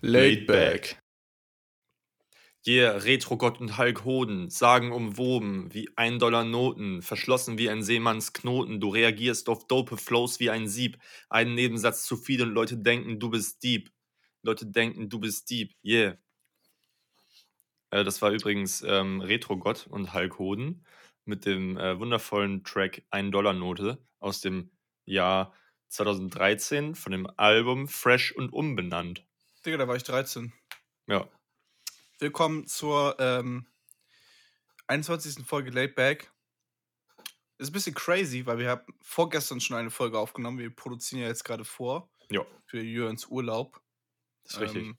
Laid back. Yeah, Retrogott und Hulk Hoden, sagenumwoben wie ein Dollar Noten, verschlossen wie ein Seemanns Knoten, du reagierst auf dope Flows wie ein Sieb, einen Nebensatz zu viel und Leute denken, du bist deep. Leute denken, du bist deep, yeah. Äh, das war übrigens ähm, Retrogott und Hulk Hoden mit dem äh, wundervollen Track Ein Dollar Note aus dem Jahr 2013 von dem Album Fresh und Umbenannt. Digga, da war ich 13. Ja. Willkommen zur ähm, 21. Folge Laid Back. Ist ein bisschen crazy, weil wir haben vorgestern schon eine Folge aufgenommen. Wir produzieren ja jetzt gerade vor Ja, für Jürgens Urlaub. das ist richtig. Ähm,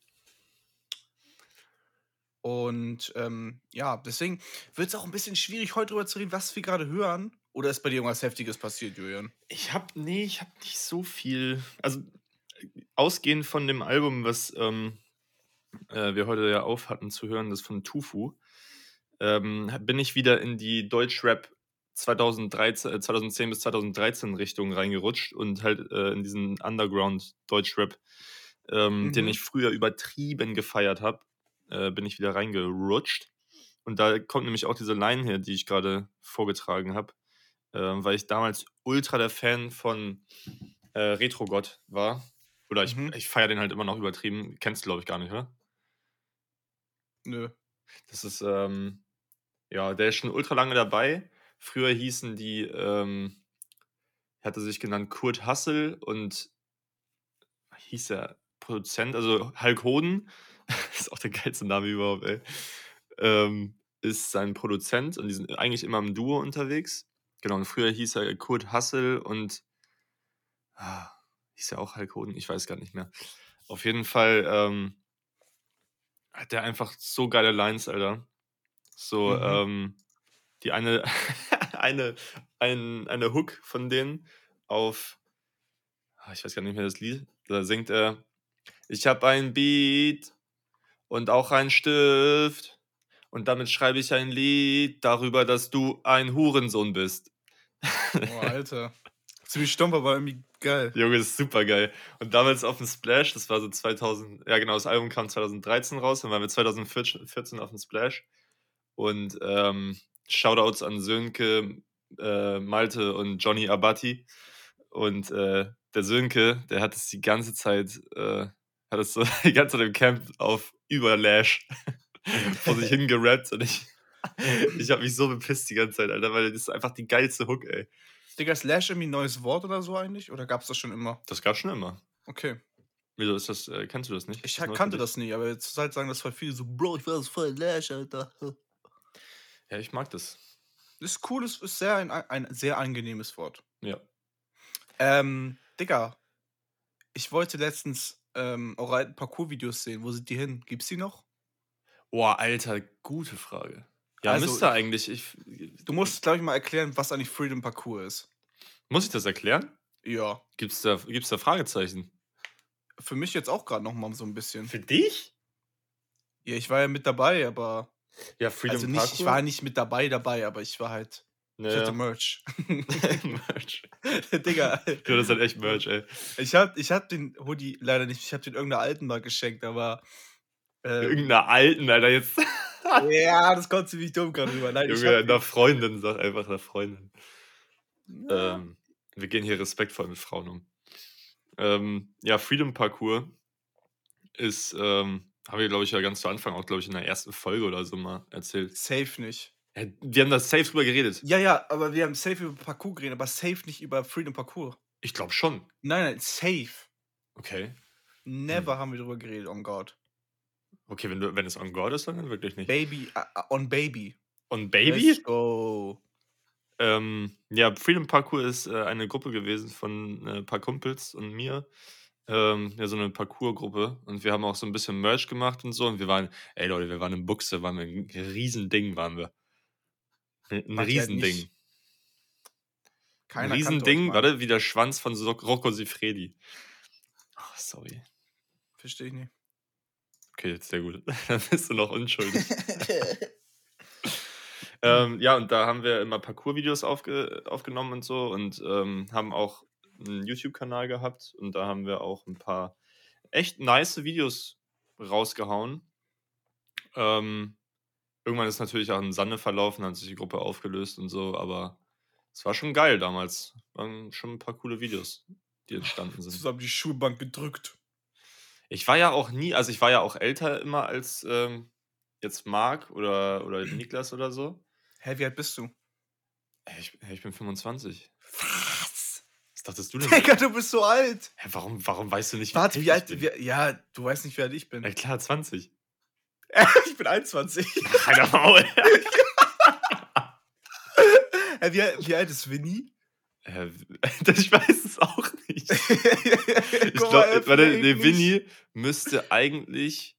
und ähm, ja, deswegen wird es auch ein bisschen schwierig, heute darüber zu reden, was wir gerade hören. Oder ist bei dir irgendwas Heftiges passiert, Julian? Ich hab, nee, ich hab nicht so viel. Also, ausgehend von dem Album, was ähm, äh, wir heute ja auf hatten zu hören, das von Tufu, ähm, bin ich wieder in die Deutschrap 2013, äh, 2010 bis 2013 Richtung reingerutscht und halt äh, in diesen Underground Deutschrap, ähm, den Mhm. ich früher übertrieben gefeiert habe, äh, bin ich wieder reingerutscht. Und da kommt nämlich auch diese Line her, die ich gerade vorgetragen habe, äh, weil ich damals ultra der Fan von äh, Retrogott war. Oder ich, Mhm. ich feiere den halt immer noch übertrieben. Kennst du, glaube ich, gar nicht, oder? Nö. Das ist, ähm, ja, der ist schon ultra lange dabei. Früher hießen die, ähm, hatte sich genannt Kurt Hassel und hieß der Produzent, also Hulk Hoden, ist auch der geilste Name überhaupt, ey, ähm, ist sein Produzent und die sind eigentlich immer im Duo unterwegs. Genau, und früher hieß er Kurt Hassel und ah, hieß er auch Hulk Hoden? Ich weiß gar nicht mehr. Auf jeden Fall ähm, hat der einfach so geile Lines, Alter. So, Mhm. ähm, die eine, eine, ein, eine Hook von denen auf, ah, ich weiß gar nicht mehr das Lied, da singt er, ich habe ein Beat und auch einen Stift und damit schreibe ich ein Lied darüber, dass du ein Hurensohn bist. Oh, Alter. Ziemlich stumpf, aber irgendwie geil. Junge, ist super geil. Und damals auf dem Splash, das war so 2000, ja genau, das Album kam 2013 raus, dann waren wir 2014 auf dem Splash. Und ähm, Shoutouts an Sönke, äh, Malte und Johnny Abati. Und äh, der Sönke, der hat es die ganze Zeit, äh, hat es so die ganze Zeit im Camp auf Überlash vor sich hingerappt und ich, ich habe mich so bepisst die ganze Zeit, Alter, weil das ist einfach die geilste Hook, ey. Digga, ist Lash irgendwie ein neues Wort oder so eigentlich? Oder gab es das schon immer? Das gab schon immer. Okay. Wieso ist das, äh, kennst du das nicht? Ich für kannte das nie, aber jetzt Zeit sagen das voll viele so, Bro, ich war voll Lash, Alter. Ja, ich mag das. Ist cool, ist, ist sehr ein, ein sehr angenehmes Wort. Ja. Ähm, Digga, ich wollte letztens ähm, eure alten Parcours-Videos sehen. Wo sind die hin? Gibt's die noch? Boah, Alter, gute Frage. Ja, Also, müsste ich- eigentlich. Ich, Du musst, glaube ich, mal erklären, was eigentlich Freedom Parcours ist. muss ich das erklären? Ja. Gibt's da, gibt's da Fragezeichen? Für mich jetzt auch gerade noch mal so ein bisschen. Für dich? Ja, ich war ja mit dabei, aber. Ja, Freedom also nicht, ich war nicht mit dabei dabei, aber ich war halt. Ich hatte Naja. Merch. Merch. Digga. Du, das ist halt echt Merch, ey. Ich hab, ich hab den Hoodie leider nicht, ich hab den irgendeiner alten mal geschenkt, aber. Ähm, Irgendeiner alten, Alter, jetzt. Ja, das kommt ziemlich dumm gerade rüber. Nein, Junge, hab, einer Freundin, sag einfach einer Freundin. ja, Ähm, wir gehen hier respektvoll mit Frauen um. Ähm, ja, Freedom Parcours ist, ähm, habe ich, glaube ich, ja ganz zu Anfang auch, glaube ich, in der ersten Folge oder so mal erzählt. safe nicht. Ja, wir haben da safe drüber geredet. Ja, ja, aber wir haben safe über Parcours geredet, aber safe nicht über Freedom Parcours. Ich glaube schon. Nein, nein, safe. Okay. Never haben wir drüber geredet, on God. Okay, wenn, du, wenn es on God ist, dann wirklich nicht. Baby, uh, on Baby. On Baby? Let's go. Ähm, ja, Freedom Parkour ist äh, eine Gruppe gewesen von äh, ein paar Kumpels und mir. Ähm, ja, so eine Parkour-Gruppe. Und wir haben auch so ein bisschen Merch gemacht und so. Und wir waren, ey Leute, wir waren in Buchse, waren wir ein Riesending, waren wir. Ein, ein halt Riesending. Ein Keiner euch, Riesending, warte, wie der Schwanz von Rocco Sifredi. Oh, sorry. Verstehe ich nicht. Okay, jetzt sehr gut. Dann bist du noch unschuldig. Ähm, ja, und da haben wir immer Parcours-Videos aufge aufgenommen und so und ähm, haben auch einen YouTube-Kanal gehabt und da haben wir auch ein paar echt nice Videos rausgehauen. Ähm, irgendwann ist natürlich auch im Sande verlaufen, hat sich die Gruppe aufgelöst und so, aber es war schon geil damals. Waren schon ein paar coole Videos, die entstanden sind. Zusammen die Schulbank gedrückt. Ich war ja auch nie, also ich war ja auch älter immer als ähm, jetzt Marc oder, oder Niklas oder so. Hä, wie alt bist du? Hey, ich, hey, ich bin 25. Was? Was dachtest du denn? Digga, du bist so alt. Hä, warum, warum weißt du nicht, Warte, wie alt? ich bin? Wie, ja, du weißt nicht, wie alt ich bin. Ja, klar, 20. ich bin 21. Alter Maul. Hä, wie, alt- wie alt ist Winnie? Äh, ich weiß es auch nicht. Ich mal, glaube, warte, nee. Winnie müsste eigentlich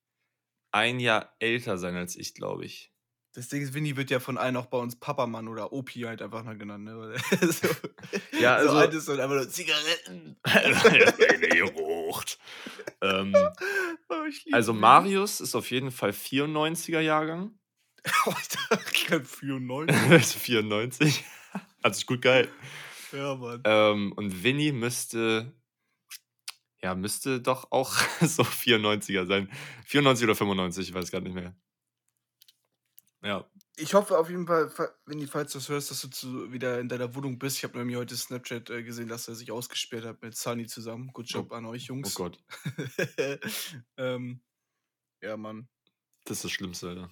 ein Jahr älter sein als ich, glaube ich. Das Ding ist, Winnie wird ja von allen auch bei uns Papamann oder Opi halt einfach nur genannt. Ne? So, Ja, so also- alt ist und einfach nur Zigaretten. gerucht. ähm, Oh, also. Marius ist auf jeden Fall 94er Jahrgang. Ich dachte, ich kann 94. Also 94. Hat sich gut geil. Ja, Mann. Ähm, und Winnie müsste, ja, müsste doch auch so 94er sein. 94 oder 95, ich weiß gar nicht mehr. Ja, Ich hoffe auf jeden Fall, fa- Winnie, falls du das hörst, dass du zu, wieder in deiner Wohnung bist. Ich habe nämlich heute Snapchat äh, gesehen, dass er sich ausgesperrt hat mit Sunny zusammen. Good Job an euch, oh Jungs. Gott, ähm, ja, Mann. das ist das Schlimmste, Alter.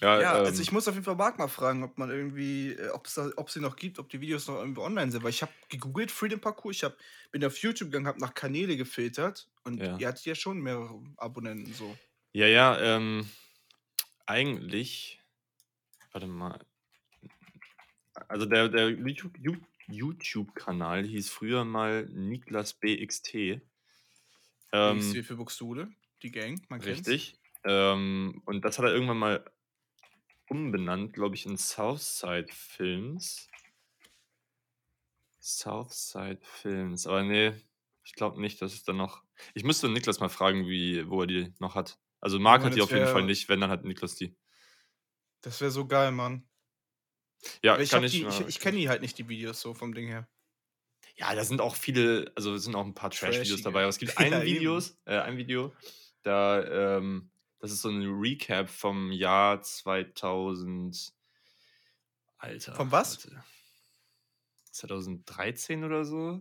Ja, Ja, ähm, also ich muss auf jeden Fall Marc mal fragen, ob man irgendwie, äh, ob es sie noch gibt, ob die Videos noch irgendwie online sind. Weil ich habe gegoogelt, Freedom Parkour, ich hab, bin auf YouTube gegangen, habe nach Kanäle gefiltert und Ja. ihr hattet ja schon mehrere Abonnenten so. ja, ja, ähm, eigentlich, warte mal, also der, der YouTube- YouTube-Kanal hieß früher mal Niklas BXT. Ähm, Ähm, für Buxtehude, die Gang, man kennt's. Richtig. Ähm, und das hat er irgendwann mal umbenannt, glaube ich, in Southside Films. Southside Films. Aber nee, ich glaube nicht, dass es dann noch. Ich müsste Niklas mal fragen, wie, wo er die noch hat. Also Marc hat die auf jeden Fall wär- nicht, wenn, dann hat Niklas die. Das wäre so geil, Mann. Ja, Aber ich, kann ich. die, ich, ich kenne die halt nicht, die Videos so vom Ding her. Ja, da sind auch viele, also es sind auch ein paar Trash-Videos dabei. Aber es gibt Ja, ein, eben. Videos, äh, ein Video, da, ähm, das ist so ein Recap vom Jahr 2000. Alter. Vom was? warte. 2013 oder so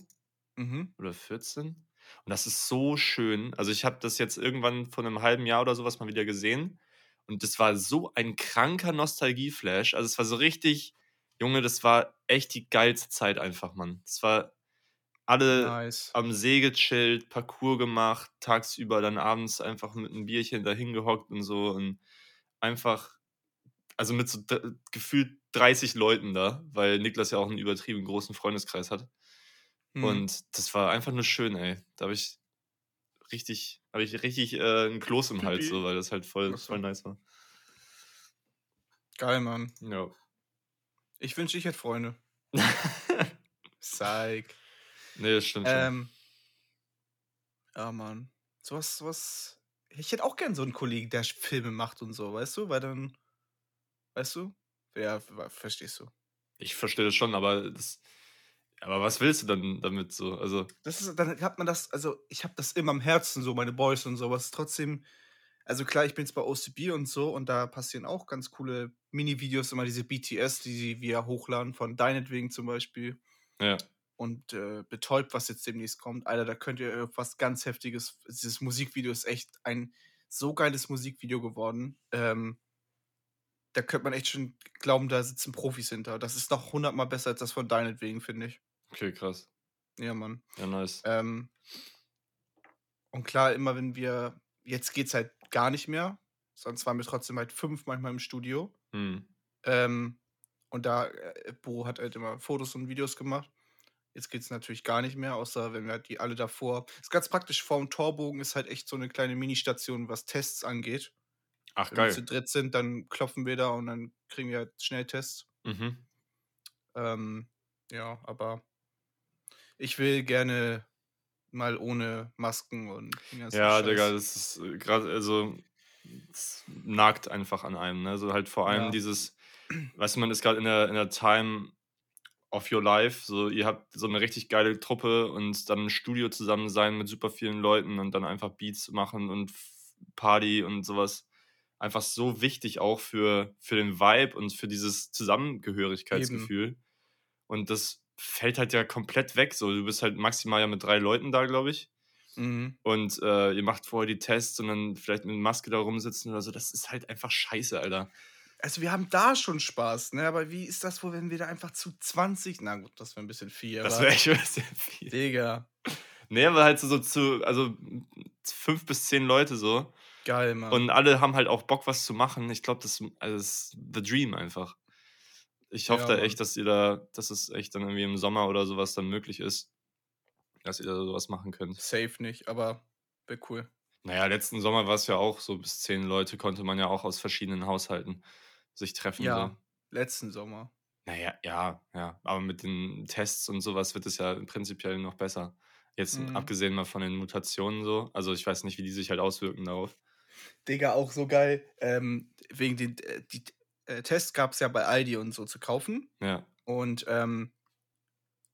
Mhm. oder 14. Und das ist so schön. Also ich habe das jetzt irgendwann vor einem halben Jahr oder sowas mal wieder gesehen. Und das war so ein kranker Nostalgie-Flash. Also es war so richtig, Junge, das war echt die geilste Zeit einfach, Mann. Das war alle Nice. am See gechillt, Parcours gemacht, tagsüber dann abends einfach mit einem Bierchen dahin gehockt und so und einfach, also mit so gefühlt 30 Leuten da, weil Niklas ja auch einen übertrieben großen Freundeskreis hat. Mhm. Und das war einfach nur schön, ey. Da habe ich richtig, habe ich richtig äh, einen Kloß im Hals, so, weil das halt voll, so. voll nice war. Geil, Mann. Ja. Ich wünschte, ich hätte Freunde. Psych. Nee, das stimmt schon. Ähm, ja, Mann. Sowas, sowas. Ich hätte auch gern so einen Kollegen, der Filme macht und so, weißt du? Weil dann. Weißt du? Ja, ver- verstehst du. Ich verstehe das schon, aber das. Aber was willst du dann damit so? Also, Das ist, dann hat man das, also ich habe das immer am Herzen, so meine Boys und so, aber es ist trotzdem, also klar, ich bin jetzt bei OCB und so und da passieren auch ganz coole Mini-Videos, immer diese BTS, die sie wir hochladen, von deinetwegen zum Beispiel. ja. Und äh, betäubt, was jetzt demnächst kommt. Alter, da könnt ihr äh, was ganz Heftiges. Dieses Musikvideo ist echt ein so geiles Musikvideo geworden. Ähm, da könnte man echt schon glauben, da sitzen Profis hinter. Das ist noch hundertmal besser als das von deinetwegen, finde ich. Okay, krass. Ja, Mann. Ja, nice. Ähm, und klar, immer wenn wir. Jetzt geht's halt gar nicht mehr. Sonst waren wir trotzdem halt fünf manchmal im Studio. Hm. Ähm, und da, äh, Bo hat halt immer Fotos und Videos gemacht. Jetzt geht es natürlich gar nicht mehr, außer wenn wir halt die alle davor. Ist ganz praktisch, vorm Torbogen ist halt echt so eine kleine Ministation, was Tests angeht. Ach, Wenn wir geil. zu dritt sind, dann klopfen wir da und dann kriegen wir halt schnell Tests. Mhm. Ähm, ja, aber ich will gerne mal ohne Masken und den ganzen Ja, Scheiß. Digga, das ist gerade, also, es nagt einfach an einem, ne? So halt vor allem Ja. dieses, weißt du, man ist gerade in der, in der Time of your life. So, ihr habt so eine richtig geile Truppe und dann im Studio zusammen sein mit super vielen Leuten und dann einfach Beats machen und Party und sowas. Einfach so wichtig auch für, für den Vibe und für dieses Zusammengehörigkeitsgefühl. Eben. Und das fällt halt ja komplett weg. So, du bist halt maximal ja mit drei Leuten da, glaube ich. Mhm. Und äh, ihr macht vorher die Tests und dann vielleicht mit Maske da rumsitzen oder so. Das ist halt einfach scheiße, Alter. Also wir haben da schon Spaß, ne? Aber wie ist das wohl, wenn wir da einfach zu 20. Na gut, das wäre ein bisschen viel. Das wäre echt ein bisschen viel. Digga. Nee, aber halt so, so zu, also fünf bis zehn Leute so. Geil, Mann. Und alle haben halt auch Bock, was zu machen. Ich glaube, das, also das ist the dream einfach. Ich hoffe ja, da echt, dass ihr da, dass es echt dann irgendwie im Sommer oder sowas dann möglich ist, dass ihr da sowas machen könnt. Safe nicht, aber wäre cool. Naja, letzten Sommer war es ja auch so, bis zehn Leute konnte man ja auch aus verschiedenen Haushalten sich treffen. Ja, so. letzten Sommer. Naja, ja, ja. Aber mit den Tests und sowas wird es ja prinzipiell noch besser. Jetzt mhm. abgesehen mal von den Mutationen so. Also ich weiß nicht, wie die sich halt auswirken darauf. Digga, auch so geil. Ähm, wegen den äh, die, äh, Tests gab es ja bei Aldi und so zu kaufen. Ja. Und ähm,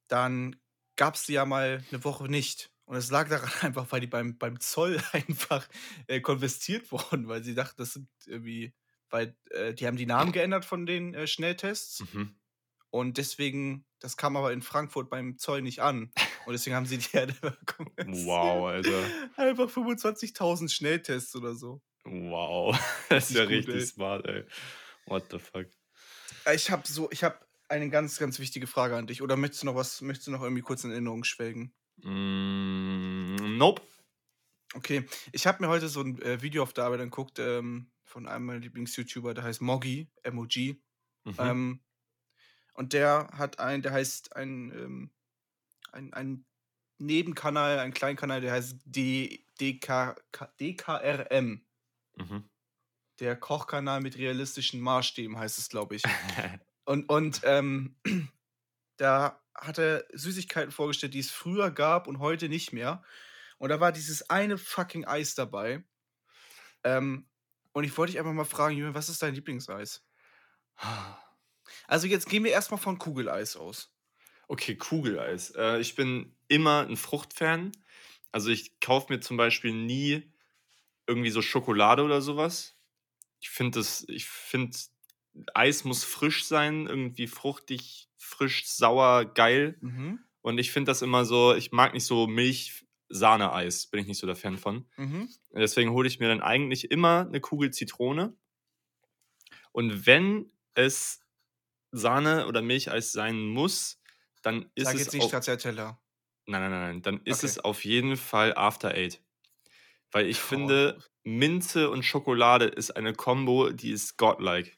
dann gab es die ja mal eine Woche nicht. Und es lag daran einfach, weil die beim, beim Zoll einfach äh, konvestiert wurden, weil sie dachten, das sind irgendwie, weil äh, die haben die Namen geändert von den äh, Schnelltests. Mhm. Und deswegen, das kam aber in Frankfurt beim Zoll nicht an. Und deswegen haben sie die halt Wow, Alter. Einfach 25.000 Schnelltests oder so. Wow, das ist ja gut, richtig ey. smart, ey. What the fuck? Ich habe so, ich habe eine ganz, ganz wichtige Frage an dich. Oder möchtest du noch was, möchtest du noch irgendwie kurz in Erinnerung schwelgen? Mm, nope. Okay, ich habe mir heute so ein äh, Video auf der Arbeit angeguckt ähm, von einem meiner Lieblings-YouTuber, der heißt Moggy, M-O-G. Mhm. Ähm, und der hat ein, der heißt ein, ähm, ein, ein Nebenkanal, ein Kleinkanal, der heißt D, DK, DKRM. Mhm. Der Kochkanal mit realistischen Maßstäben heißt es, glaube ich. und und ähm, da hat er Süßigkeiten vorgestellt, die es früher gab und heute nicht mehr. Und da war dieses eine fucking Eis dabei. Ähm, und ich wollte dich einfach mal fragen, Julian, was ist dein Lieblingseis? Also jetzt gehen wir erstmal von Kugeleis aus. Okay, Kugeleis. Äh, ich bin immer ein Fruchtfan. Also ich kaufe mir zum Beispiel nie irgendwie so Schokolade oder sowas. Ich finde das, ich finde, Eis muss frisch sein, irgendwie fruchtig, frisch, sauer, geil. Mhm. Und ich finde das immer so, ich mag nicht so Milch-Sahne-Eis, bin ich nicht so der Fan von. Mhm. Deswegen hole ich mir dann eigentlich immer eine Kugel Zitrone. Und wenn es Sahne oder Milcheis sein muss, dann ist Sag es. jetzt nicht Stracciatella. Nein, nein, nein, dann ist okay. es auf jeden Fall After Eight. Weil ich oh. finde, Minze und Schokolade ist eine Combo, die ist godlike.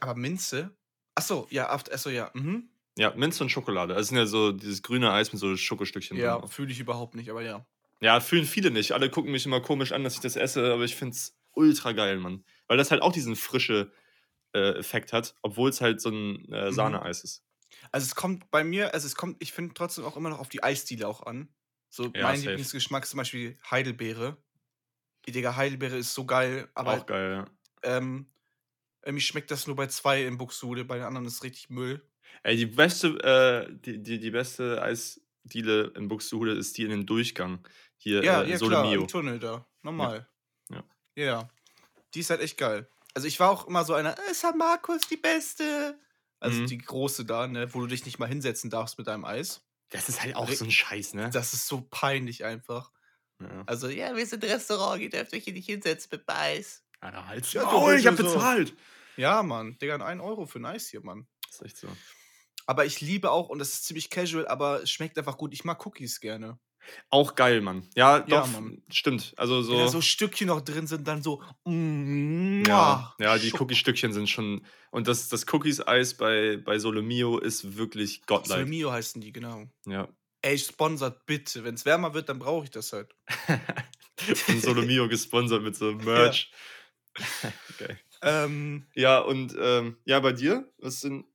Aber Minze? Achso, ja, achso, ja. Mhm. Ja, Minze und Schokolade. Das sind ja so dieses grüne Eis mit so Schokostückchen ja, drin. Ja, fühle ich überhaupt nicht, aber ja. Ja, fühlen viele nicht. Alle gucken mich immer komisch an, dass ich das esse, aber ich finde es ultra geil, Mann. Weil das halt auch diesen frische äh, Effekt hat, obwohl es halt so ein äh, mhm. Sahneeis ist. Also es kommt bei mir, also es kommt, ich finde trotzdem auch immer noch auf die Eisdiele auch an. So ja, mein safe. Lieblingsgeschmack ist zum Beispiel Heidelbeere. Die Digga, Heidelbeere ist so geil, aber. Auch geil, ja. Ähm, irgendwie schmeckt das nur bei zwei in Buxude, bei den anderen ist richtig Müll. Ey, die beste, äh, die, die, die beste Eisdiele in Buxtehude ist die in dem Durchgang. Hier, ja, äh, ja Sole klar, im Tunnel da. Normal. Ja. ja. Ja. Die ist halt echt geil. Also ich war auch immer so einer, äh, San Marcos die beste. Also mhm. die große da, ne, wo du dich nicht mal hinsetzen darfst mit deinem Eis. Das ist halt auch so ein Scheiß, ne? Das ist so peinlich einfach. Ja. Also, ja, wir sind Restaurant, ihr dürft euch hier nicht hinsetzen mit Eis. Alter, halt ja, oh, ich hab so. bezahlt. Ja, Mann. Digga, ein Euro für ein Eis hier, Mann. Das ist echt so. Aber ich liebe auch, und das ist ziemlich casual, aber es schmeckt einfach gut. Ich mag Cookies gerne. Auch geil, Mann. Ja, doch, ja, Mann. stimmt. Also so. Wenn da so Stückchen noch drin sind, dann so. Mm, ja, ja, die Cookie-Stückchen sind schon. Und das, das Cookies-Eis bei, bei Solomio ist wirklich godlike. Solomio heißen die, genau. Ja. Ey, sponsert bitte. Wenn es wärmer wird, dann brauche ich das halt. Von Solomio gesponsert mit so Merch. Ja. okay. Ähm, ja, und ähm, ja, bei dir? Was sind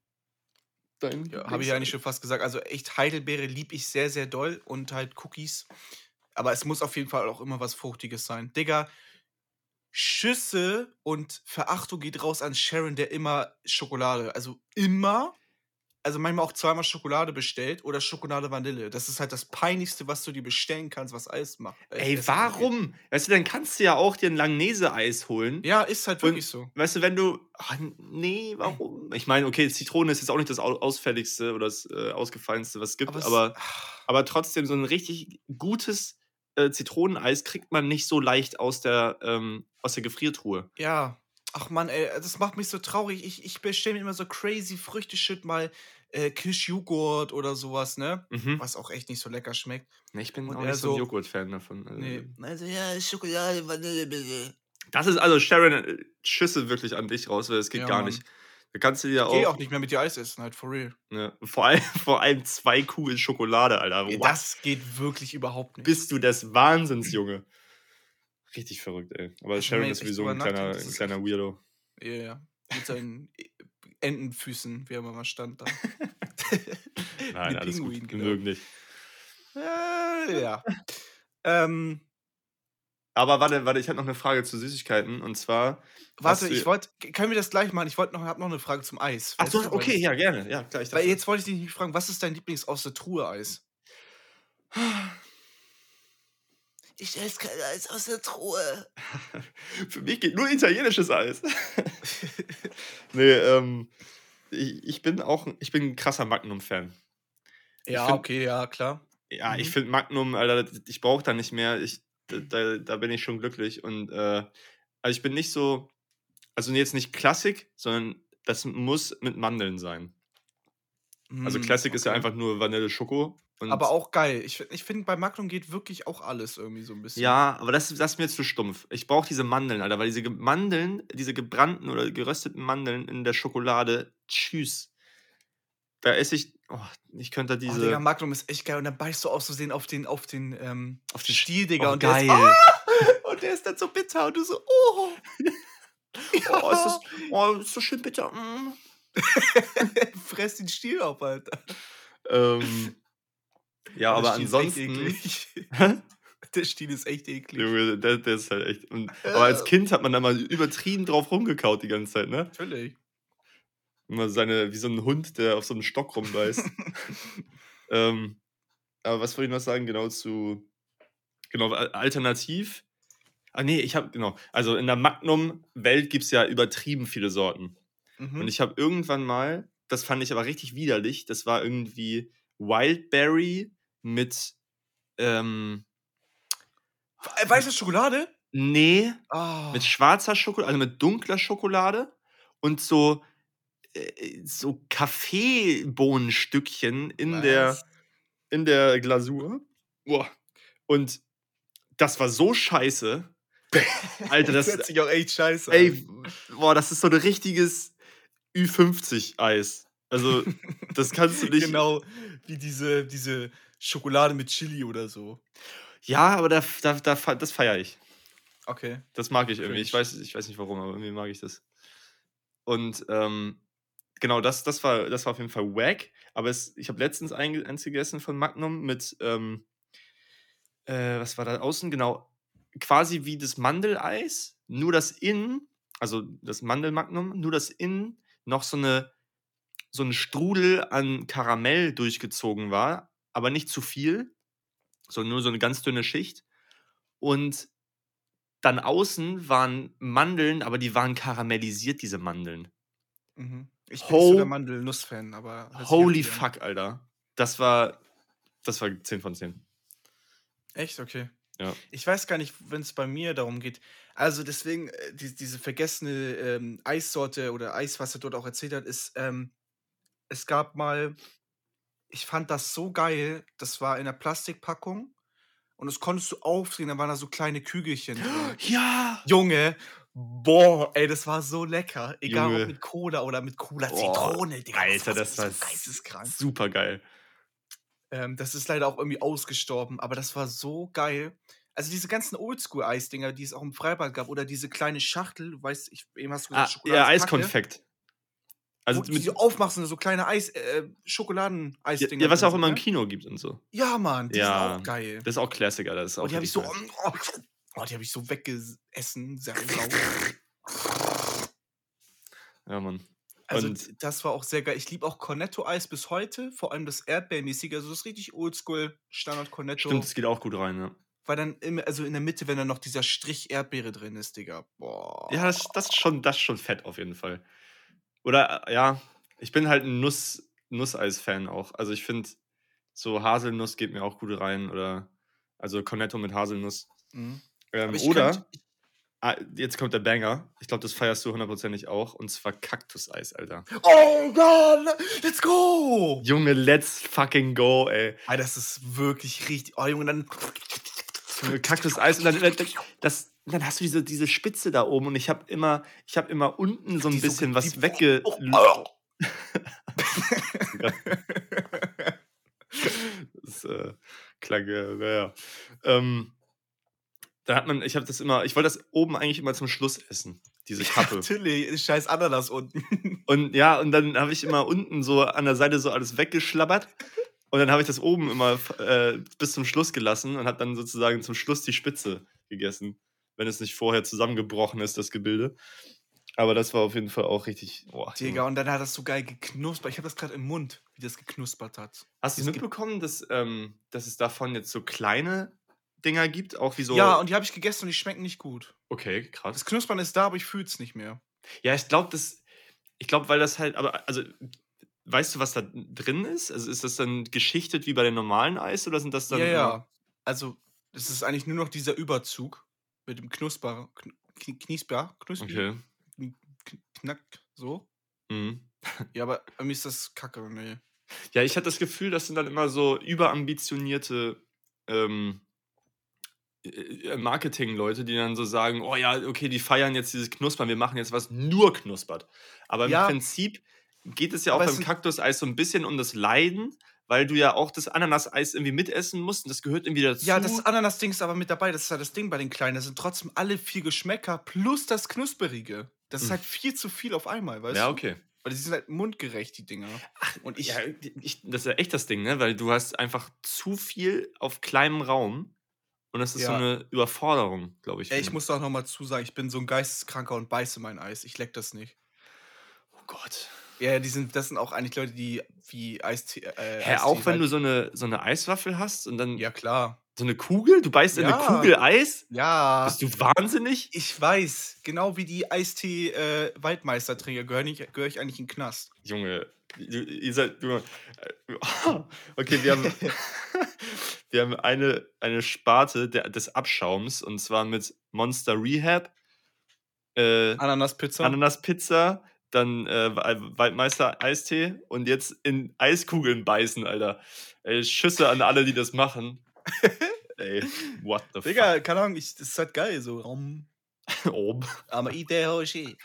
dein. Ja, Habe ich eigentlich schon fast gesagt. Also echt Heidelbeere lieb ich sehr, sehr doll und halt Cookies. Aber es muss auf jeden Fall auch immer was Fruchtiges sein. Digga, Schüsse und Verachtung geht raus an Sharon, der immer Schokolade, also immer. Also manchmal auch zweimal Schokolade bestellt oder Schokolade Vanille. Das ist halt das Peinlichste, was du dir bestellen kannst, was Eis macht. äh, Ey, warum? Weißt du, dann kannst du ja auch dir ein Langnese-Eis holen. Ja, ist halt Und wirklich so. weißt du, wenn du. Ach, nee, warum? Ich meine, okay, Zitrone ist jetzt auch nicht das au- ausfälligste oder das äh, ausgefallenste, was es gibt, Aber, aber, es, aber, trotzdem, so ein richtig gutes äh, Zitroneneis kriegt man nicht so leicht aus der, ähm, aus der Gefriertruhe. ja. Ach man, ey, das macht mich so traurig. Ich, ich bestelle mir immer so crazy Früchteshit mal äh, Kirschjoghurt oder sowas, ne? Mhm. Was auch echt nicht so lecker schmeckt. Nee, ich bin Und auch nicht so ein Joghurt-Fan davon. Nee. Also ja, Schokolade, Vanille, bitte. Das ist also, Sharon, äh, Schüsse wirklich an dich raus, weil das geht Ja, gar Mann. nicht. Da kannst du dir Ich gehe auch. auch nicht mehr mit dir Eis essen, halt, for real. Ne, vor, allem, vor allem zwei Kugeln Schokolade, Alter. What? Das geht wirklich überhaupt nicht. bist du des Wahnsinns, Junge. Richtig verrückt, ey. Aber Also, Sharon ist sowieso ein kleiner, das ein kleiner Weirdo. Ja, ja. Mit seinen Entenfüßen, wie er mal stand da. Nein, Wie alles Pinguin, gut. genau. Mögen nicht. Äh, ja. ähm, Aber warte, warte, ich habe noch eine Frage zu Süßigkeiten. Und zwar. warte, ich wollte, können wir das gleich machen? Ich wollte noch, hab noch eine Frage zum Eis. Ach so, okay, ja, gerne. Ja, klar, Weil jetzt wollte ich dich fragen, was ist dein Lieblings aus der Truhe Eis? Ich esse kein Eis aus der Truhe. Für mich geht nur italienisches Eis. nee, ähm. Ich, ich bin auch ich bin ein krasser Magnum-Fan. Ja, find- okay, ja, klar. Ja, ich Mhm. finde Magnum, Alter, ich brauche da nicht mehr. Ich, da- da, bin ich schon glücklich. Und äh, also ich bin nicht so, also jetzt nicht Klassik, sondern das muss mit Mandeln sein. Also Mm, Classic ist ja okay. einfach nur Vanille Schoko. Und Aber auch geil. Ich, ich finde, bei Magnum geht wirklich auch alles irgendwie so ein bisschen. Ja, aber das, das ist mir zu stumpf. Ich brauche diese Mandeln, Alter, weil diese Mandeln, diese gebrannten oder gerösteten Mandeln in der Schokolade, tschüss. Da esse ich, oh, ich könnte da Oh, diese. Digga, Magnum ist echt geil. Und dann beißt du aus Versehen auf den, auf den, ähm, auf die Stiel, Digga. oh, und, der geil. ist, ah! und der ist dann so bitter. Und du so, oh. Oh, ist das, oh, ist so schön bitter. Mm. Fress den Stiel auf, Alter. Ähm, ja, aber ansonsten. Der Stiel ist echt eklig. Junge, der, der ist halt echt. Und, aber als Äh. Kind hat man da mal übertrieben drauf rumgekaut die ganze Zeit, ne? Natürlich. Immer seine, wie so ein Hund, der auf so einem Stock rumbeißt. ähm, aber was wollte ich noch sagen? Genau zu. Genau, al- alternativ. Ah, nee, ich habe, genau. Also in der Magnum-Welt gibt es ja übertrieben viele Sorten. Mhm. Und ich habe irgendwann mal, das fand ich aber richtig widerlich, das war irgendwie Wildberry mit. Ähm, Äh, Weiße Schokolade? nee, Ah. mit schwarzer Schokolade, also mit dunkler Schokolade und so, äh, so Kaffeebohnenstückchen in der, in der Glasur. Boah. Und das war so scheiße. Alter, Das das, hört sich auch echt scheiße ey, boah, das ist so ein richtiges Ü50-Eis. Also, das kannst du nicht. Genau wie diese, diese Schokolade mit Chili oder so. Ja, aber da, da, da, das feiere ich. Okay. Das mag ich irgendwie. Ich weiß, ich weiß nicht warum, aber irgendwie mag ich das. Und ähm, genau, das, das, war, das war auf jeden Fall wack. Aber es, ich habe letztens ein, eins gegessen von Magnum mit, ähm, äh, was war da außen? Genau, quasi wie das Mandeleis, nur das Innen, also das Mandelmagnum, nur das Innen noch so eine so ein Strudel an Karamell durchgezogen war, aber nicht zu viel, sondern nur so eine ganz dünne Schicht. Und dann außen waren Mandeln, aber die waren karamellisiert, diese Mandeln. Mhm. Ich bin Ho- so der Mandel-Nuss-Fan, aber. Holy fuck, Alter. Das war, das war 10 von 10. Echt? Okay. Ja. Ich weiß gar nicht, wenn es bei mir darum geht. Also deswegen, äh, die, diese vergessene ähm, Eissorte oder Eis, was er dort auch erzählt hat, ist, ähm, es gab mal, ich fand das so geil, das war in einer Plastikpackung und das konntest du aufdrehen, da waren da so kleine Kügelchen drin. Ja! Junge, boah, ey, das war so lecker. Egal Junge. ob mit Cola oder mit Cola Boah, Zitrone, Digga. Alter, das so war geisteskrank. super geil. Ähm, das ist leider auch irgendwie ausgestorben, aber das war so geil. Also diese ganzen Oldschool-Eisdinger, die es auch im Freibad gab, oder diese kleine Schachtel, du weißt, ich, eben hast du Ah, gesagt, ja, ist Kacke, Eiskonfekt. Also mit, die aufmachst und so kleine Eis, äh, Schokoladen-Eisdinger. ja, was es auch immer im ne? Kino gibt und so. Ja, Mann, die Ja, sind auch geil. Das ist auch Classic, Alter. Das ist auch Und die habe ich so, oh, oh, die habe ich so weggegessen, sehr. Ja, Mann. Also, Und das war auch sehr geil. Ich liebe auch Cornetto-Eis bis heute, vor allem das Erdbeermäßige, also das richtig oldschool, Standard stimmt, Cornetto. das geht auch gut rein, ja. Weil dann im also in der Mitte, wenn dann noch dieser Strich Erdbeere drin ist, Digga. Ja, das das ist schon das ist schon fett auf jeden Fall. Oder, äh, ja, ich bin halt 'n Nuss Nusseis-Fan auch. Also, ich finde, so Haselnuss geht mir auch gut rein oder also Cornetto mit Haselnuss. Mhm. Ähm, oder könnte ah, jetzt kommt der Banger. Ich glaube, das feierst du hundertprozentig auch, und zwar Kaktuseis, Alter. Oh Gott, let's go! Junge, let's fucking go, ey. Ah, das ist wirklich richtig oh, Junge, dann Kaktuseis und dann dann das dann hast du diese diese Spitze da oben und ich habe immer ich habe immer unten so 'n Die so bisschen die was wegge oh, l oh. Das, äh, klang, äh, na ja. Ähm, da hat man ich habe das immer ich wollte das oben eigentlich immer zum Schluss essen, diese Ja, Kappe. natürlich, scheiß Ananas unten. Und ja, und dann habe ich immer unten so an der Seite so alles weggeschlabbert und dann habe ich das oben immer äh, bis zum Schluss gelassen und habe dann sozusagen zum Schluss die Spitze gegessen, wenn es nicht vorher zusammengebrochen ist, das Gebilde. Aber das war auf jeden Fall auch richtig boah, Digga, und dann hat das so geil geknuspert. Ich habe das grad im Mund, wie das geknuspert hat. Hast ge mitbekommen, dass, ähm dass es davon jetzt so kleine Dinger gibt, auch wie so Ja, und die habe ich gegessen und die schmecken nicht gut. Okay, Das krass. Knuspern ist da, aber ich fühl's nicht mehr. Ja, ich glaube, das ich glaube, weil das halt aber also, weißt du, was da drin ist? Also, ist das dann geschichtet wie bei den normalen Eis oder sind das dann Ja, ja. Also, es ist eigentlich nur noch dieser Überzug mit dem Knusper kn kn Kniesper Knuspi, Okay. kn kn knack, so. Mhm. Ja, aber irgendwie ist das Kacke, ne. Ja, ich hatte das Gefühl, das sind dann immer so überambitionierte, ähm, äh, äh, Marketingleute, die dann so sagen: „Oh ja, okay, die feiern jetzt dieses Knuspern. Wir machen jetzt was nur knuspert.“ Aber im Ja. Prinzip geht es ja auch beim Kaktuseis so 'n bisschen um das Leiden, weil du ja auch das Ananaseis irgendwie mitessen musst und das gehört irgendwie dazu. Ja, das Ananas-Ding ist aber mit dabei. Das ist ja das Ding bei den Kleinen. Das sind trotzdem alle 4 Geschmäcker plus das Knusperige. Das ist Hm. halt viel zu viel auf einmal, weißt Ja, du? okay. Weil die sind halt mundgerecht, die Dinger. Und ich Ja, ich das ist ja echt das Ding, ne? Weil du hast einfach zu viel auf kleinem Raum und das ist so Ja. 'ne Überforderung, glaube ich, Ey, ich muss auch noch mal zu sagen, ich bin so 'n Geisteskranker und beiße mein Eis. Ich lecke das nicht. Oh Gott. Ja, ja, die sind das sind auch eigentlich Leute, die wie Eistee äh, Hä, Eistee auch wenn halt du so 'ne so 'ne Eiswaffel hast und dann Ja, klar. so 'ne Kugel? Du beißt in 'ne Ja. Kugel Eis? Ja. Bist du wahnsinnig? Ich weiß, genau wie die Eistee, äh, gehöre nicht gehöre ich eigentlich in 'n Knast. Junge, ihr seid äh, okay, wir haben wir haben eine eine Sparte der des Abschaums und zwar mit Monster Rehab, äh, Ananaspizza. Ananaspizza, dann, äh, Wa Waldmeister Eistee und jetzt in Eiskugeln beißen, Alter. Ey, Schüsse an alle, die das machen. Ey, what the fuck? Digga, keine Ahnung, ich das ist halt geil so. Um, eat that whole shit.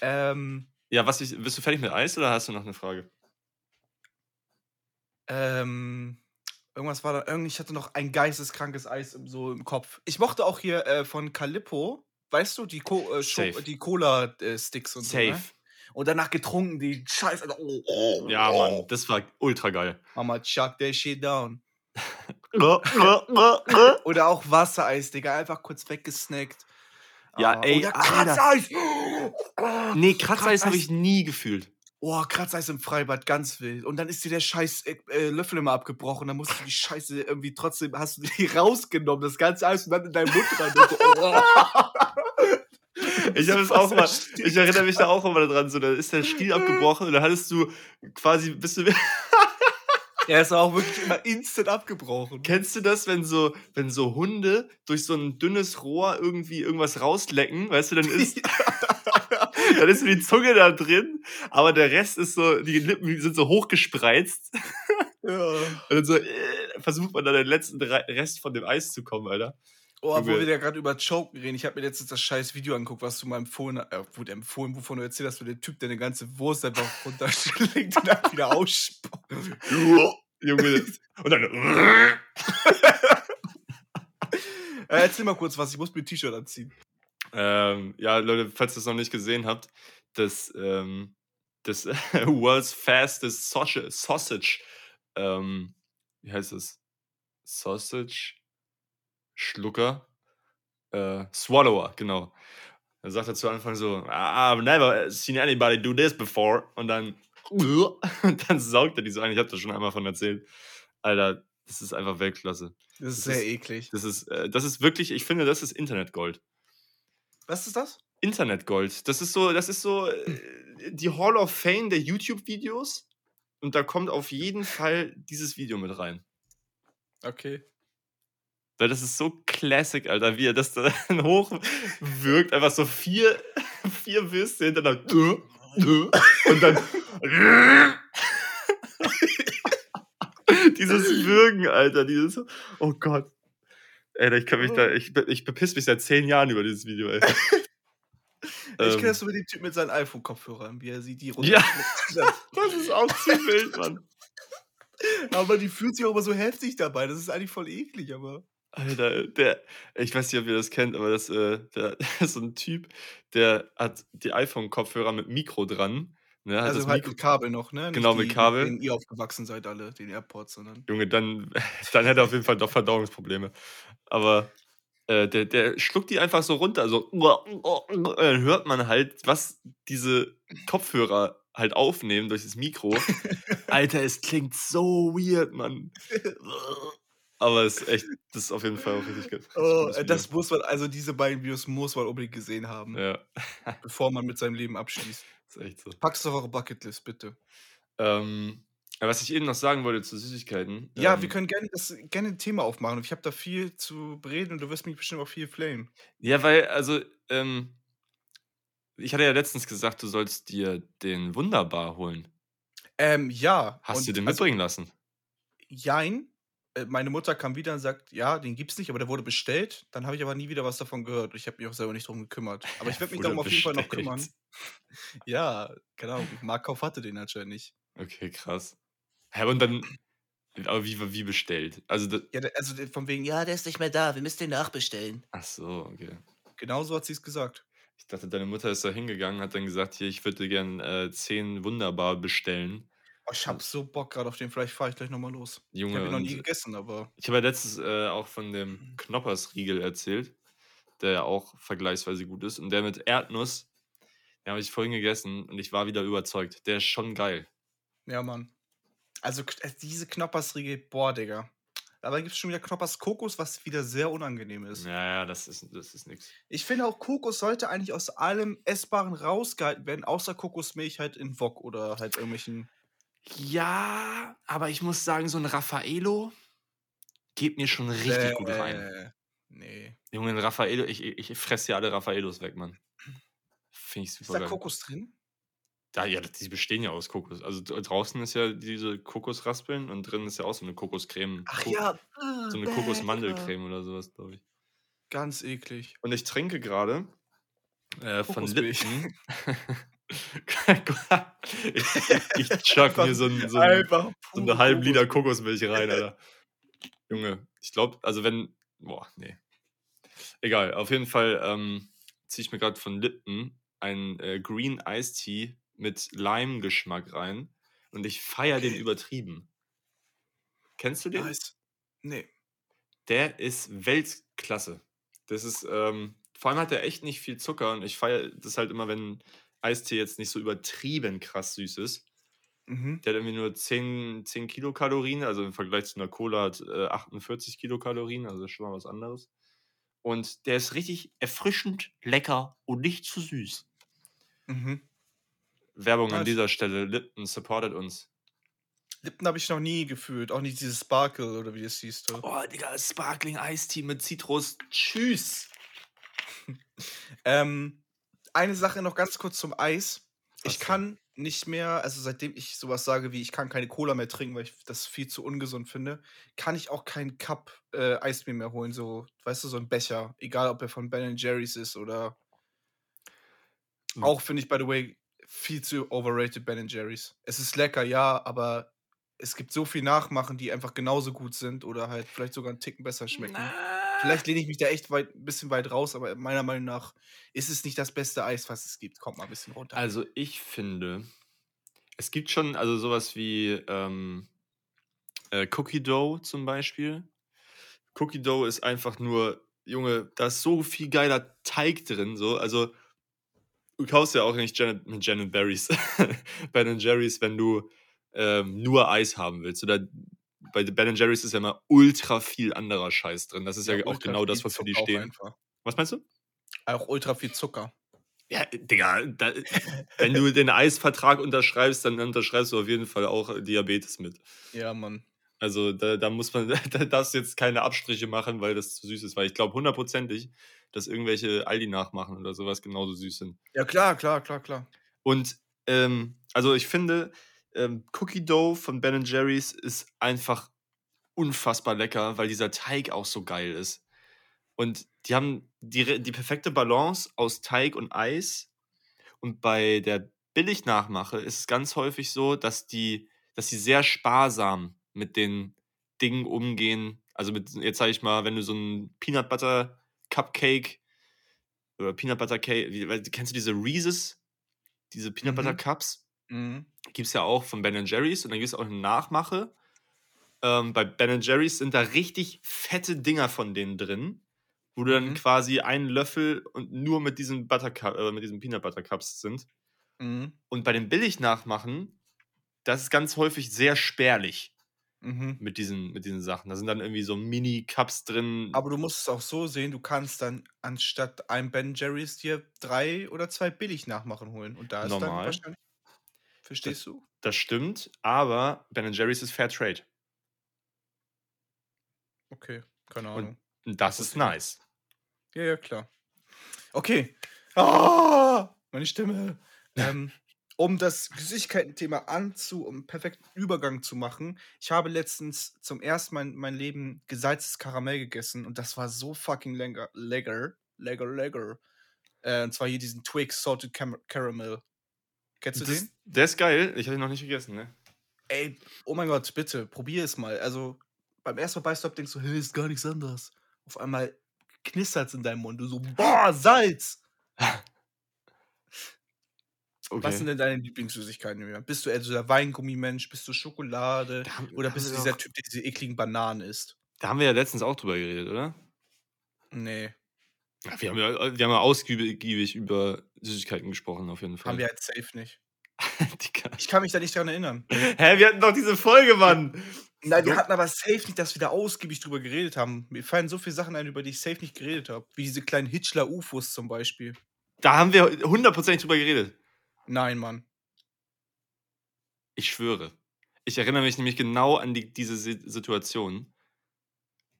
Ähm, Ja, was ich bist du fertig mit Eis oder hast du noch 'ne Frage? ähm, irgendwas war da irgend ich hatte noch ein geisteskrankes Eis im so im Kopf. Ich mochte auch hier, äh, von Calippo, weißt du, die Co äh, Safe. die Cola, äh, und so, ne? Safe. Und danach getrunken, die Scheiße, Alter. Oh, oh, Ja, Mann, oh. das war ultra geil. Mama chuck that shit down. Oder auch Wassereis, Digga, einfach kurz weggesnackt. Ja, Ah, ey, oder. Kratzeis. Oh, Ne, Kratzeis habe ich nie gefühlt. Oh, Kratzeis im Freibad, ganz wild. Und dann ist dir der scheiß äh, äh, Löffel immer abgebrochen. Dann musst du die Scheiße irgendwie trotzdem, hast du die rausgenommen, das ganze Eis und dann in deinen Mund rein. So, oh. Ich habe es auch mal, ich erinnere mich da auch immer dran, so, da ist der Stiel abgebrochen und da hattest du quasi, bist du, Er ist auch wirklich immer instant abgebrochen. kennst du das, wenn so, wenn so Hunde durch so ein dünnes Rohr irgendwie irgendwas rauslecken, weißt du, dann ist, dann ist so die Zunge da drin, aber der Rest ist so, die Lippen sind so hochgespreizt Ja. und dann so, äh, versucht man dann den letzten Re- Rest von dem Eis zu kommen, Alter. Oh, wo Junge. wir da gerade über Choken reden. Ich habe mir letztens das scheiß Video angeguckt, was du mal empfohlen hast. Äh, wurde empfohlen, wovon du erzählt hast, wo der Typ, der eine ganze Wurst einfach runterschlägt und dann wieder ausspuckt. Junge. Und dann, Äh, erzähl mal kurz was, ich muss mir ein T-Shirt anziehen. Ähm, ja, Leute, falls ihr es noch nicht gesehen habt, das, ähm, das World's Fastest Sausage, Sausage ähm, wie heißt es? Sausage Schlucker? Äh, Swallower, genau. Dann sagt er zu Anfang so, "Ah, I've never seen anybody do this before. Und dann, und dann saugt er die so ein. Ich habe das schon einmal von erzählt. Alter, das ist einfach Weltklasse. Das ist Das sehr ist- eklig. Das ist, äh, das ist wirklich, ich finde, das ist Internetgold. Was ist das? Internetgold. Das ist so, das ist so äh, die Hall of Fame der YouTube-Videos. Und da kommt auf jeden Fall dieses Video mit rein. Okay. Weil das ist so Classic, Alter, wie er das dann hochwirkt. Einfach so vier, vier Würste hintereinander. Und dann. dieses Würgen, Alter. Dieses. Oh Gott. Ey, ich kann mich da. Ich, be- ich bepiss mich seit zehn Jahren über dieses Video, ey. Ich Ähm, kenne das so mit dem Typ mit seinen iPhone-Kopfhörern, wie er sie die Ja. runterschluckt. Das ist auch zu wild, Mann. aber die fühlt sich auch immer so heftig dabei. Das ist eigentlich voll eklig, aber. Alter, der, ich weiß nicht, ob ihr das kennt, aber das, äh, der, das ist so ein Typ, der hat die iPhone-Kopfhörer mit Mikro dran. Ne, Also das halt Mikro, mit Kabel noch, ne? Nicht Genau, mit die, Kabel. denen ihr aufgewachsen seid alle, den AirPods, sondern. Junge, dann, dann hätte er auf jeden Fall doch Verdauungsprobleme. Aber äh, der, der schluckt die einfach so runter. So, dann hört man halt, was diese Kopfhörer halt aufnehmen durch das Mikro. Alter, es klingt so weird, Mann. Aber es ist echt, das ist auf jeden Fall auch richtig gut. Oh, das muss man, also diese beiden Videos muss man unbedingt gesehen haben, Ja, bevor man mit seinem Leben abschließt. Ist echt so. Pack's doch eure Bucketlist, bitte. Ähm, was ich eben noch sagen wollte zu Süßigkeiten. Ja, ähm, wir können gerne, das, gerne ein Thema aufmachen. Ich habe da viel zu bereden und du wirst mich bestimmt auch viel flamen. Ja, weil, also, ähm, ich hatte ja letztens gesagt, du sollst dir den Wunderbar holen. Ähm, ja. Hast und du den also, mitbringen lassen? Jein. Äh, Meine Mutter kam wieder und sagt, ja, den gibt's nicht, aber der wurde bestellt. Dann habe ich aber nie wieder was davon gehört. Ich habe mich auch selber nicht drum gekümmert. Aber ich werde mich darum auf jeden Fall noch kümmern. Ja, keine Ahnung. Markkauf hatte den anscheinend nicht. Okay, krass. Hä, und dann, aber wie, wie bestellt? Also, Ja, also von wegen, ja, der ist nicht mehr da, wir müssen den nachbestellen. ach so, okay. Genauso hat sie es gesagt. Ich dachte, deine Mutter ist da hingegangen, hat dann gesagt, hier, ich würde gern äh, 10 Wunderbar bestellen. Oh, ich hab so Bock gerade auf den, vielleicht fahre ich gleich nochmal los. Ich Junge, habe ihn noch nie gegessen, aber. ich habe ja letztens äh, auch von dem Knoppersriegel erzählt, der ja auch vergleichsweise gut ist. Und der mit Erdnuss, den habe ich vorhin gegessen und ich war wieder überzeugt. Der ist schon geil. Ja, Mann. Also äh, diese Knoppersriegel, boah, Digga. Aber gibt es schon wieder Knoppers Kokos, was wieder sehr unangenehm ist. Ja, ja, das ist, das ist nix. Ich finde auch, Kokos sollte eigentlich aus allem Essbaren rausgehalten werden, außer Kokosmilch halt in Wok oder halt irgendwelchen. Ja, aber ich muss sagen, so ein Raffaello geht mir schon richtig gut rein. Äh, Nee. Junge, ein Raffaello, ich, ich, ich fresse ja alle Raffaellos weg, Mann. Finde ich Ist super da geil. Kokos drin? Da, ja, die bestehen ja aus Kokos. Also dra- draußen ist ja diese Kokosraspeln und drin ist ja auch so eine Kokoscreme. Ach Ko- ja. So eine bäh, Kokosmandelcreme oder sowas, glaube ich. Ganz eklig. Und ich trinke gerade äh, von. Lipton. ich, chuck mir so, ein, so, ein, so eine halben Liter Kokos. Kokosmilch rein, Alter. Junge, ich glaube, also wenn. Boah, nee. Egal, auf jeden Fall ähm, ziehe ich mir gerade von Lipton einen äh, Green Iced Tea mit Lime-Geschmack rein und ich feiere den Okay. übertrieben. Kennst du den? Nice. Nee. Der ist Weltklasse. Das ist, ähm, vor allem hat er echt nicht viel Zucker und ich feiere das halt immer, wenn Eistee jetzt nicht so übertrieben krass süß ist. Mhm. Der hat irgendwie nur 10, 10 Kilokalorien, also im Vergleich zu einer Cola hat äh, 48 Kilokalorien, also schon mal was anderes. Und der ist richtig erfrischend, lecker und nicht zu süß. Mhm. Werbung an Nice. dieser Stelle, Lipton supportet uns. Lipton habe ich noch nie gefühlt. Auch nicht dieses Sparkle oder wie das hieß. Da. Oh, Digga, Sparkling Eistee mit Zitrus. Tschüss. Ähm, eine Sache noch ganz kurz zum Eis. Was Ich denn? kann nicht mehr, also seitdem ich sowas sage wie, ich kann keine Cola mehr trinken, weil ich das viel zu ungesund finde, kann ich auch keinen Cup äh, Eisbier mehr holen. So, weißt du, so ein Becher. Egal, ob er von Ben Jerry's ist oder. Hm. Auch finde ich, by the way, viel zu overrated Ben Jerry's. Es ist lecker, ja, aber es gibt so viel Nachmachen, die einfach genauso gut sind oder halt vielleicht sogar einen Ticken besser schmecken. Vielleicht lehne ich mich da echt weit, ein bisschen weit raus, aber meiner Meinung nach ist es nicht das beste Eis, was es gibt. Kommt mal ein bisschen runter. Also ich finde, es gibt schon also sowas wie ähm, äh, Cookie Dough zum Beispiel. Cookie Dough ist einfach nur, Junge, da ist so viel geiler Teig drin. So. Also du kaufst ja auch nicht Janet, Janet Berries, Ben Jerry's, wenn du ähm, nur Eis haben willst. Oder bei Ben Jerry's ist ja immer ultra viel anderer Scheiß drin. Das ist ja, ja auch genau das, wofür die stehen. Was meinst du? Auch ultra viel Zucker. Ja, Digga, da, wenn du den Eisvertrag unterschreibst, dann unterschreibst du auf jeden Fall auch Diabetes mit. Ja, Mann. Also da, da muss man, da darfst jetzt keine Abstriche machen, weil das zu süß ist, weil ich glaube hundertprozentig, dass irgendwelche Aldi nachmachen oder sowas genauso süß sind. Ja, klar, klar, klar, klar. Und ähm, also ich finde, ähm, Cookie Dough von Ben Jerry's ist einfach unfassbar lecker, weil dieser Teig auch so geil ist. Und die haben die, die perfekte Balance aus Teig und Eis. Und bei der Billig-Nachmache ist es ganz häufig so, dass die, dass sie sehr sparsam mit den Dingen umgehen. Also mit, jetzt sage ich mal, wenn du so ein Peanut Butter Cupcake oder Peanut Butter Cake, kennst du diese Reese's? Diese Peanut mhm. Butter Cups? Mhm. Gibt es ja auch von Ben Jerry's und dann gibt es auch eine Nachmache. Ähm, bei Ben Jerry's sind da richtig fette Dinger von denen drin, wo du dann mhm. quasi einen Löffel und nur mit diesen Butter äh, mit diesen Peanut Butter Cups sind. Mhm. Und bei den Billig-Nachmachen, das ist ganz häufig sehr spärlich. Mhm. Mit, diesen, mit diesen Sachen. Da sind dann irgendwie so Mini-Cups drin. Aber du musst es auch so sehen, du kannst dann anstatt einem Ben Jerry's dir drei oder zwei billig nachmachen holen. Und da ist Normal. dann wahrscheinlich. Verstehst das, du? Das stimmt, aber Ben Jerry's ist Fair Trade. Okay, keine Ahnung. Und das ist nice. Ja, ja, klar. Okay. Ah, meine Stimme. ähm, um das Süßigkeiten-Thema anzu, um einen perfekten Übergang zu machen. Ich habe letztens zum ersten Mal in meinem Leben gesalztes Karamell gegessen und das war so fucking lecker. Lecker. Lecker, lecker. Äh, und zwar hier diesen Twix Salted Cam Caramel. Kennst du das, den? Der ist geil. Ich habe ihn noch nicht gegessen, ne? Ey, oh mein Gott, bitte, probier es mal. Also, beim ersten Beistop denkst du, hey, ist gar nichts anderes. Auf einmal knistert es in deinem Mund. Du so, boah, Salz! Okay. Was sind denn deine Lieblingssüßigkeiten? Bist du eher so der Weingummimensch? Bist du Schokolade? Haben, oder bist du dieser Typ, der diese ekligen Bananen isst? Da haben wir ja letztens auch drüber geredet, oder? Nee. Ja, wir, haben ja, wir haben ja ausgiebig über Süßigkeiten gesprochen, auf jeden Fall. Haben wir halt safe nicht. ich kann mich da nicht dran erinnern. Hä, wir hatten doch diese Folge, Mann! Nein, wir hatten aber safe nicht, dass wir da ausgiebig drüber geredet haben. Mir fallen so viele Sachen ein, über die ich safe nicht geredet habe. Wie diese kleinen Hitchler-UFOs zum Beispiel. Da haben wir hundertprozentig drüber geredet. Nein, Mann. Ich schwöre. Ich erinnere mich nämlich genau an die, diese Situation.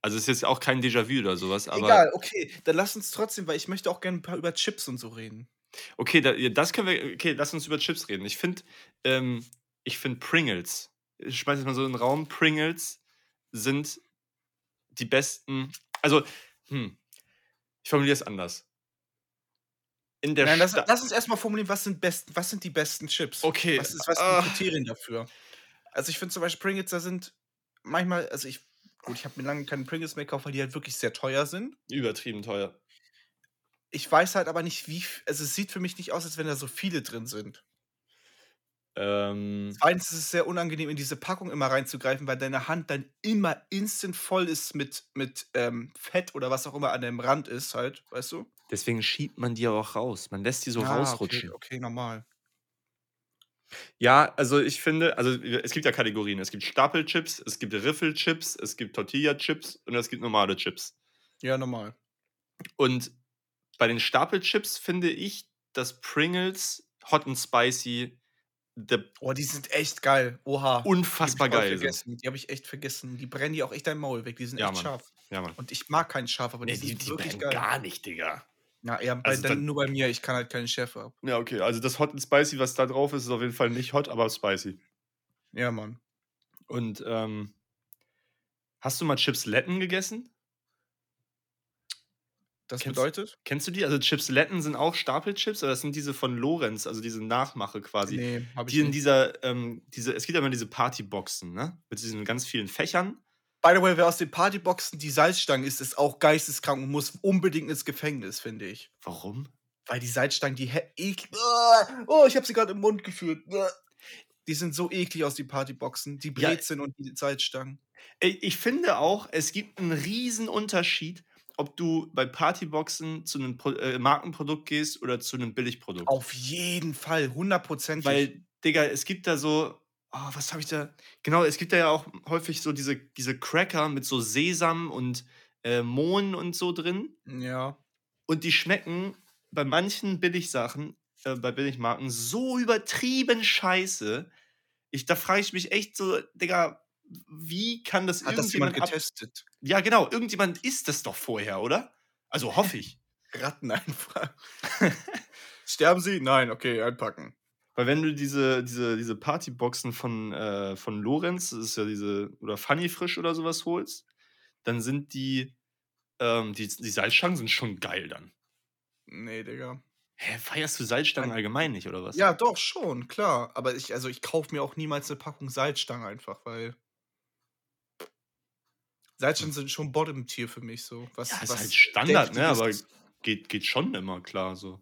Also es ist jetzt auch kein Déjà-vu oder sowas, aber. Egal, okay, dann lass uns trotzdem, weil ich möchte auch gerne ein paar über Chips und so reden. Okay, da, das können wir. Okay, lass uns über Chips reden. Ich finde, ähm, ich finde Pringles. Ich schmeiße jetzt mal so in den Raum. Pringles sind die besten. Also, hm, ich formuliere es anders in der Nein, lass, lass uns erstmal formulieren, was sind, best, was sind die besten Chips? Okay. Was, ist, was sind die ah. Kriterien dafür? Also ich finde zum Beispiel Pringles, da sind manchmal, also ich, gut, ich habe mir lange keinen Pringles mehr gekauft, weil die halt wirklich sehr teuer sind. Übertrieben teuer. Ich weiß halt aber nicht, wie, also es sieht für mich nicht aus, als wenn da so viele drin sind. Ähm. Zweitens ist es sehr unangenehm, in diese Packung immer reinzugreifen, weil deine Hand dann immer instant voll ist mit, mit ähm, Fett oder was auch immer an dem Rand ist, halt, weißt du? Deswegen schiebt man die auch raus. Man lässt die so ah, rausrutschen. Okay, okay, normal. Ja, also ich finde, also es gibt ja Kategorien. Es gibt Stapelchips, es gibt Riffelchips, es gibt Tortilla-Chips und es gibt normale Chips. Ja, normal. Und bei den Stapelchips finde ich, dass Pringles Hot and Spicy oh, die sind echt geil. Oha. Unfassbar die geil. Vergessen. Die habe ich echt vergessen. Die brennen die auch echt dein Maul weg. Die sind ja, echt Mann. scharf. Ja, Mann. Und ich mag keinen scharf, aber die, nee, sind die, wirklich die geil. gar nicht, Digga. Na, ja, bei, also dann, dann, nur bei mir. Ich kann halt keinen Chef ab. Ja, okay. Also das Hot and Spicy, was da drauf ist, ist auf jeden Fall nicht hot, aber spicy. Ja, Mann. Und ähm, hast du mal Chips Letten gegessen? Das kennst, bedeutet? Kennst du die? Also Chips Letten sind auch Stapelchips, aber das sind diese von Lorenz, also diese Nachmache quasi. Nee, hab ich die in dieser, ähm, diese, es gibt ja immer diese Partyboxen, ne? Mit diesen ganz vielen Fächern. By the way, wer aus den Partyboxen die Salzstangen isst, ist auch geisteskrank und muss unbedingt ins Gefängnis, finde ich. Warum? Weil die Salzstangen, die eklig. Oh, ich habe sie gerade im Mund gefühlt. Die sind so eklig aus den Partyboxen, die Brezeln ja, und die Salzstangen. Ich finde auch, es gibt einen riesen Unterschied, ob du bei Partyboxen zu 'nem Pro äh, Markenprodukt gehst oder zu 'nem Billigprodukt. Auf jeden Fall, hundertprozentig. Weil, Digga, es gibt da so oh, was habe ich da genau, es gibt da ja auch häufig so diese diese Cracker mit so Sesam und, äh, Mohn und so drin. Ja. Und die schmecken bei manchen Billigsachen, äh, bei Billigmarken so übertrieben scheiße. Ich da frage ich mich echt so: „Digga, wie kann das Hat das jemand irgendjemand ab“ getestet? Ja, genau, irgendjemand isst das doch vorher, oder? Also, hoffe ich. Ratten einfach. Sterben sie? Nein, okay, einpacken. Weil wenn du diese diese diese Partyboxen von äh, von Lorenz, das ist ja diese oder Funny Frisch oder so was holst, dann sind die ähm, die die Salzstangen sind schon geil dann. Ne, Digga. Hä, feierst du Salzstangen allgemein nicht, oder was? Ja, doch, schon, klar. Aber ich also, ich kaufe mir auch niemals 'ne Packung Salzstangen einfach, weil Salzstangen sind schon Bottom-Tier für mich so, was Ja, ist was halt Standard, ne, aber geht geht schon immer klar so.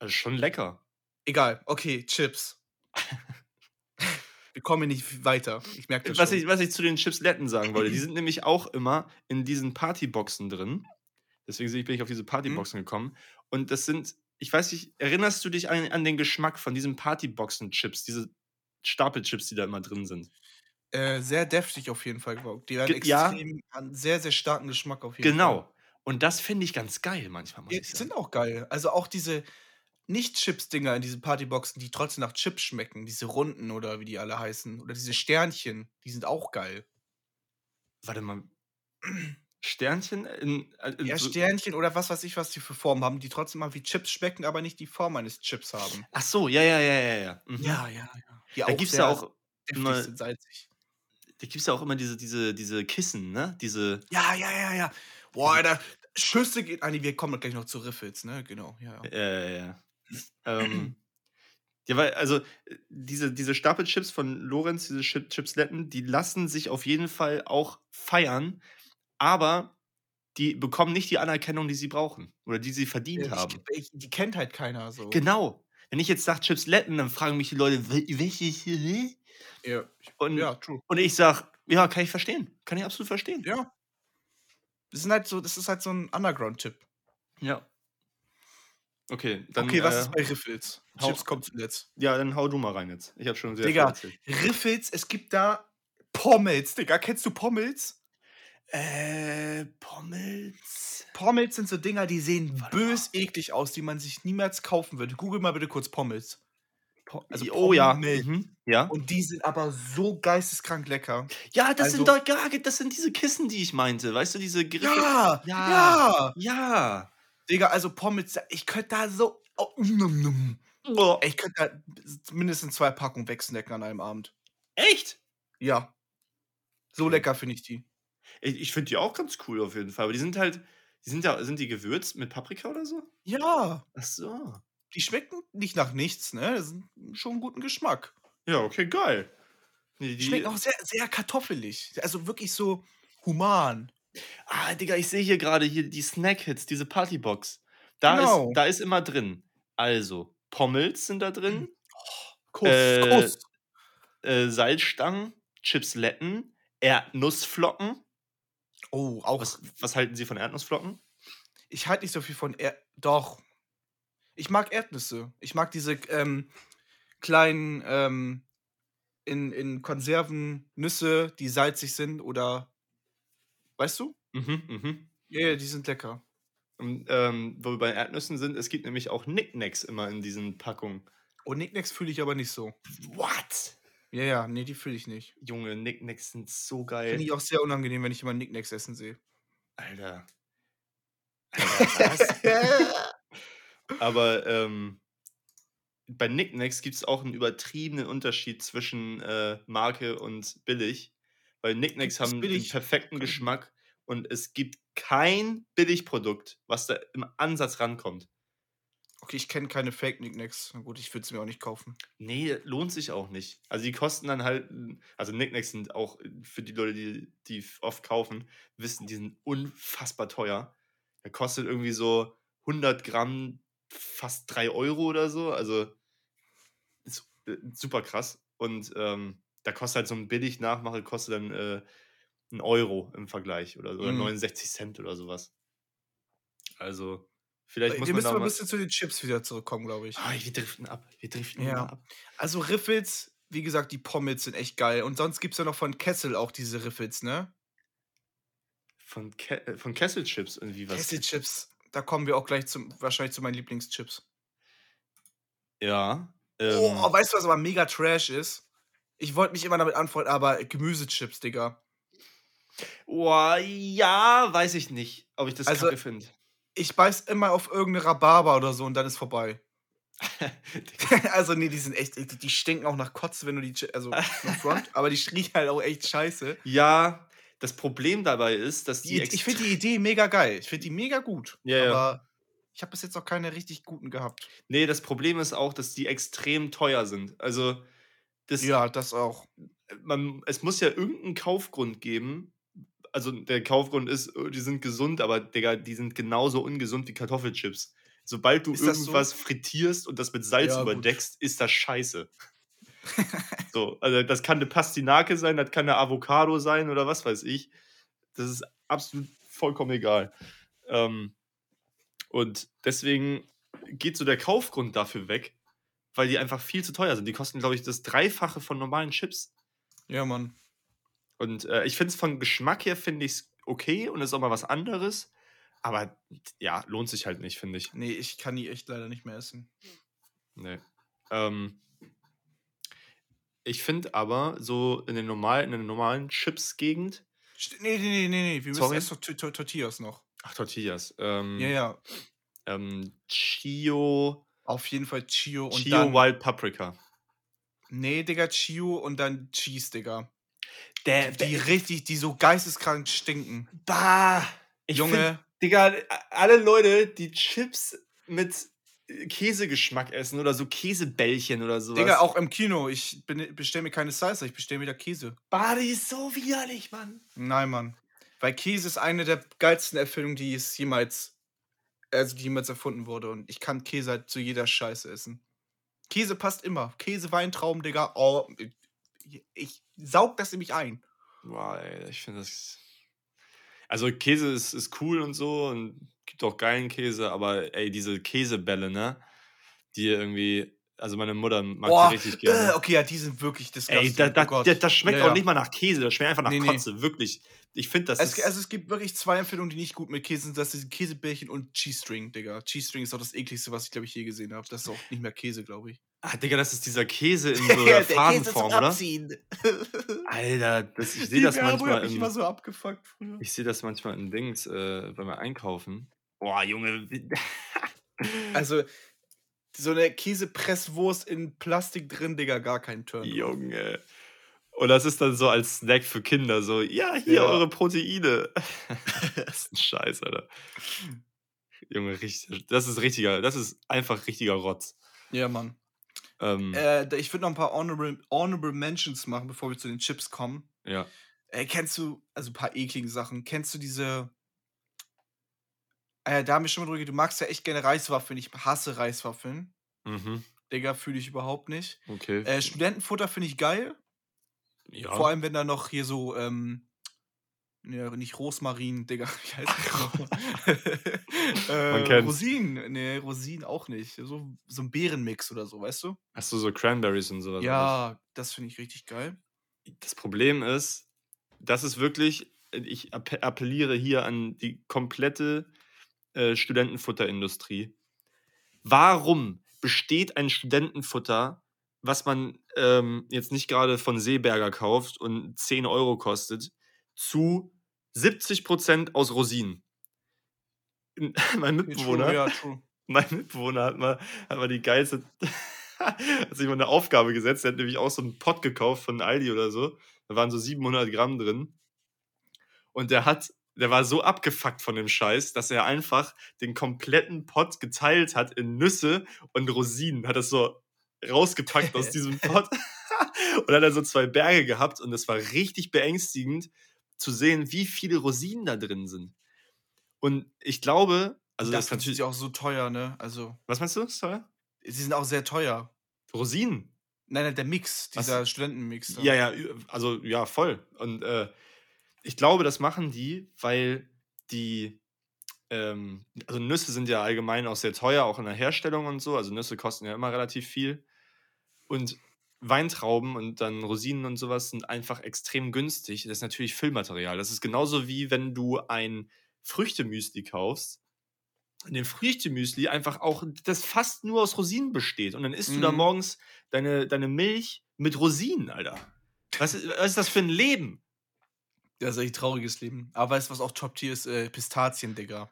Also, schon lecker. Egal, okay, Chips. Wir kommen hier nicht weiter. Ich merke das Was schon. ich was ich zu den Chipsletten sagen wollte, die sind nämlich auch immer in diesen Partyboxen drin. Deswegen bin ich auf diese Mhm. Partyboxen gekommen. Und das sind ich weiß nicht, erinnerst du dich an an den Geschmack von diesen Partyboxen-Chips, diese Stapelchips, die da immer drin sind? Äh, sehr deftig auf jeden Fall Die Ge ja. extrem haben sehr, sehr starken Geschmack auf jeden Fall. Genau. Und das finde ich ganz geil manchmal, muss Ja, die sind auch geil. Also, auch diese Nicht-Chips-Dinger in diesen Partyboxen, die trotzdem nach Chips schmecken, diese Runden oder wie die alle heißen oder diese Sternchen, die sind auch geil. Warte mal. Sternchen in äh, in Ja, so Sternchen oder was weiß ich, was die für Formen haben, die trotzdem mal wie Chips schmecken, aber nicht die Form eines Chips haben. Ach so, ja, ja, ja, ja, ja. Mhm. Ja, ja, ja. Die Da gibt's sehr ja auch immer salzig. da gibt's ja auch immer diese diese diese Kissen, ne? Diese Ja, ja, ja, ja. Boah, Alter, Schüsse geht ah, ne, wir kommen gleich noch zu Riffels, ne? Genau, ja. Ja, ja, ja. Ähm, ja, weil also, äh, diese diese Stapelchips von Lorenz, diese Chip Chipsletten, die lassen sich auf jeden Fall auch feiern, aber die bekommen nicht die Anerkennung, die sie brauchen oder die sie verdient ich haben. ich die kennt halt keiner so. Genau. Wenn ich jetzt sage Chipsletten, dann fragen mich die Leute: „Wel welches, hä?“ Ja, Und ja, true. und ich sage: „Ja, kann ich verstehen. Kann ich absolut verstehen.“ Ja. Das sind halt so das ist halt so 'n Underground-Tipp. Ja. Okay, dann, Okay, was äh, ist bei Riffels? Chips kommt zuletzt. ja, dann hau du mal rein jetzt. Ich habe schon sehr viel Digga, erzählt. Riffels, es gibt da Pommels, Digga. Kennst du Pommels? Äh, Pommels. Pommels sind so Dinger, die sehen Warte mal. bös eklig aus, die man sich niemals kaufen würde. Google mal bitte kurz Pommels. Po Also, oh ja, Pommels. mhm, ja. Und die sind aber so geisteskrank lecker. Ja, das sind Also doch gar das sind diese Kissen, die ich meinte. Weißt du, diese Griffe Ja, Ja, ja. ja. Digga, also Pommels, ich könnte da so oh, num, num. Oh. Ich könnte da mindestens 2 Packungen wegsnacken an einem Abend. Echt? Ja. So lecker finde ich die. Ich ich finde die auch ganz cool auf jeden Fall, aber die sind halt die sind ja sind die gewürzt mit Paprika oder so? Ja. Ach so. Die schmecken nicht nach nichts, ne? Das sind schon 'n guten Geschmack. Ja, okay, geil. Ne, Die schmecken die auch sehr sehr kartoffelig. Also, wirklich so human. Ah, Digga, ich sehe hier grade hier die Snack-Hits, diese Partybox. Da Genau. ist da ist immer drin also, Pommels sind da drin. Kuss, Äh, Kuss. äh, Salzstangen, Chipsletten, Erdnussflocken. Oh, auch Was was halten Sie von Erdnussflocken? Ich halte nicht so viel von Er doch. Ich mag Erdnüsse. Ich mag diese, ähm, kleinen, ähm, in in Konserven Nüsse, die salzig sind oder weißt du? Mhm, mhm. Ja, ja, die sind lecker. Und, ähm, wo wir bei Erdnüssen sind, es gibt nämlich auch Knickknacks immer in diesen Packungen. Oh, Knickknacks fühle ich aber nicht so. What? Ja, ja, ne, die fühle ich nicht. Junge, Knickknacks sind so Finde geil. ich auch sehr unangenehm, wenn ich jemanden Knickknacks essen sehe. Alter. Alter, was? Aber, ähm, bei Knickknacks gibt's auch 'n übertriebenen Unterschied zwischen, äh, Marke und billig, weil es haben den billig? perfekten. Geschmack und es gibt kein Billigprodukt, was da im Ansatz rankommt. Okay, ich kenne keine Fake Knickknacks. Na gut, ich würde sie mir auch nicht kaufen. Ne, lohnt sich auch nicht. Also, die kosten dann halt also, Knickknacks sind auch für die Leute, die die oft kaufen, wissen, die sind unfassbar teuer. Der kostet irgendwie so 100 Gramm fast 3 € oder so. Also, ist, äh, super krass. Und, ähm, da kostet halt so 'n Billig-Nachmacher kostet dann, äh, ein Euro im Vergleich oder, oder Mhm. 69 Cent oder sowas. Also, vielleicht Äh, muss wir man müssen da mal 'n mal bisschen zu den Chips wieder zurückkommen, glaube ich. Ah, wir driften ab. Wir driften Ja. ab. Also, Riffels, wie gesagt, die Pommes sind echt geil. Und sonst gibt's ja noch von Kessel auch diese Riffels, ne? Von Ke äh, von Kesselchips irgendwie was. Kesselchips, da kommen wir auch gleich zum wahrscheinlich zu meinen Lieblingschips. Ja, ähm Oh, weißt du, was aber mega Trash ist? Ich wollte mich immer damit anfreunden, aber Gemüsechips, Digga. Boah, ja, weiß ich nicht, ob ich das Also kacke finde. Ich beiße immer auf irgend 'ne Rhabarber oder so und dann ist vorbei. Also, ne, die sind echt die die stinken auch nach Kotze, wenn du die also, front, aber die riechen halt auch echt scheiße. Ja, das Problem dabei ist, dass die Die ich finde die Idee mega geil. Ich finde die mega gut, Ja, ja. aber ich habe bis jetzt noch keine richtig guten gehabt. Ne, das Problem ist auch, dass die extrem teuer sind. Also, das Ja, das auch. man es muss ja irgend 'n Kaufgrund geben. Also, der Kaufgrund ist, äh, die sind gesund, aber Digga, die sind genauso ungesund wie Kartoffelchips. Sobald du Ist das so? irgendwas frittierst und das mit Salz Ja, gut. überdeckst, ist das scheiße. So, also, das kann 'ne Pastinake sein, das kann 'ne Avocado sein oder was weiß ich. Das ist absolut vollkommen egal. Ähm, und deswegen geht so der Kaufgrund dafür weg, weil die einfach viel zu teuer sind. Die kosten, glaube ich, das Dreifache von normalen Chips. Ja, Mann. Und, äh, ich finde es von Geschmack her finde ich's okay und ist auch mal was anderes, aber ja, lohnt sich halt nicht, finde ich. Ne, ich kann die echt leider nicht mehr essen. Ne. Ähm ich finde aber so in den normalen in der normalen Chips-Gegend St ne, ne, ne, ne, ne, wir müssen erst noch Tor Tor Tortillas noch. Ach, Tortillas. Ähm, Ja, ja. ähm, Chio Auf jeden Fall Chio und Chio dann Wild Paprika. Ne, Digga, Chio und dann Cheese, Digga. Der Die richtig die so geisteskrank stinken. Bah! Ich Junge. find, Digga, alle Leute, die Chips mit äh, Käsegeschmack essen oder so Käsebällchen oder so Digga, auch im Kino. Ich bestelle mir keine Salsa, ich bestelle mir da Käse. Bah, die ist so widerlich, Mann. Nein, Mann. Weil Käse ist eine der geilsten Erfindungen, die es jemals also, die jemals erfunden wurde und ich kann Käse halt zu jeder Scheiße essen. Käse passt immer. Käse, Weintrauben, Digga. Oh, ich ich saug das in mich ein. Boah, ey, ich finde das also, Käse ist ist cool und so und gibt auch geilen Käse, aber ey, diese Käsebälle, ne, die irgendwie also, meine Mutter mag Boah, die richtig äh, gerne. okay, ja, die sind wirklich Ey, disgusting. da da oh da das schmeckt Ja, auch ja. nicht mal nach Käse, das schmeckt einfach nach Ne, ne. Kotze, wirklich. Ich finde, das Es, ist also es gibt wirklich zwei Empfehlungen, die nicht gut mit Käse sind. Das sind Käsebällchen und Cheese String, Digga. Cheese String ist auch das ekligste, was ich, glaube ich, je gesehen habe. Das ist auch nicht mehr Käse, glaube ich. ah, Digga, das ist dieser Käse in so einer Fadenform, oder? Alter, das ich sehe das manchmal im so abgefuckt früher. ich sehe das manchmal in Dings, äh, beim Einkaufen. Boah, Junge. Also, so eine Käsepresswurst in Plastik drin, Digga, gar kein Turn. Junge. Und das ist dann so als Snack für Kinder so: „Ja, hier Ja. eure Proteine.“ Das ist 'n Scheiß, Alter. Junge, richtig das ist richtiger das ist einfach richtiger Rotz. Ja, Mann. Ähm, Äh, ich würde noch ein paar Honorable, Honorable Mentions machen, bevor wir zu den Chips kommen. ja. Äh, kennst du, also ein paar ekligen Sachen, kennst du diese. Äh, da haben wir schon mal drüber du magst ja echt gerne Reiswaffeln. Ich hasse Reiswaffeln. Mhm. Digga, fühle ich überhaupt nicht. Okay. Äh, Studentenfutter finde ich geil. ja. Vor allem, wenn da noch hier so, ähm, ja, nicht Rosmarin, Digga, wie heißt das äh, Man. Rosinen, ne, Rosinen auch nicht. So, so ein Beerenmix oder so, weißt du? Hast du so Cranberries und so was alles? Ja, das finde ich richtig geil. Das Problem ist, das ist wirklich ich appe appelliere hier an die komplette, äh, Studentenfutterindustrie. Warum besteht ein Studentenfutter, was man, ähm, jetzt nicht grade von Seeberger kauft und 10 € kostet, zu 70% aus Rosinen? Mein Ja, true, Mitbewohner ja, true. mein Mitbewohner hat mal hat mal die geilste hat sich mal 'ne Aufgabe gesetzt. Der hat nämlich auch so 'n Pott gekauft von Aldi oder so. Da waren so 700 Gramm drin. Und der hat der war so abgefuckt von dem Scheiß, dass er einfach den kompletten Pott geteilt hat in Nüsse und Rosinen. Hat das so rausgepackt aus diesem Pott und hat dann so 2 Berge gehabt und das war richtig beängstigend zu sehen, wie viele Rosinen da drin sind. Und ich glaube also, das ist Dafür sind natürlich auch so teuer, ne? Also, Was meinst du, ist teuer? sie sind auch sehr teuer. Rosinen? Nein, nein, der Mix, Was? dieser Studentenmix da. Ja, ja, also, ja, voll. Und, äh, ich glaube, das machen die, weil die, ähm, also Nüsse sind ja allgemein auch sehr teuer, auch in der Herstellung und so. Also Nüsse kosten ja immer relativ viel. Und Weintrauben und dann Rosinen und sowas sind einfach extrem günstig. Das ist natürlich Füllmaterial. Das ist genauso wie wenn du ein Früchtemüsli kaufst. Und den Früchtemüsli einfach auch, das fast nur aus Rosinen besteht. Und dann isst du da Mhm. morgens deine, deine Milch mit Rosinen, Alter. Was ist, was ist das für ein Leben? Das ist echt ein trauriges Leben. Aber weißt du, was auch Top-Tier ist? Äh, Pistazien, Digga.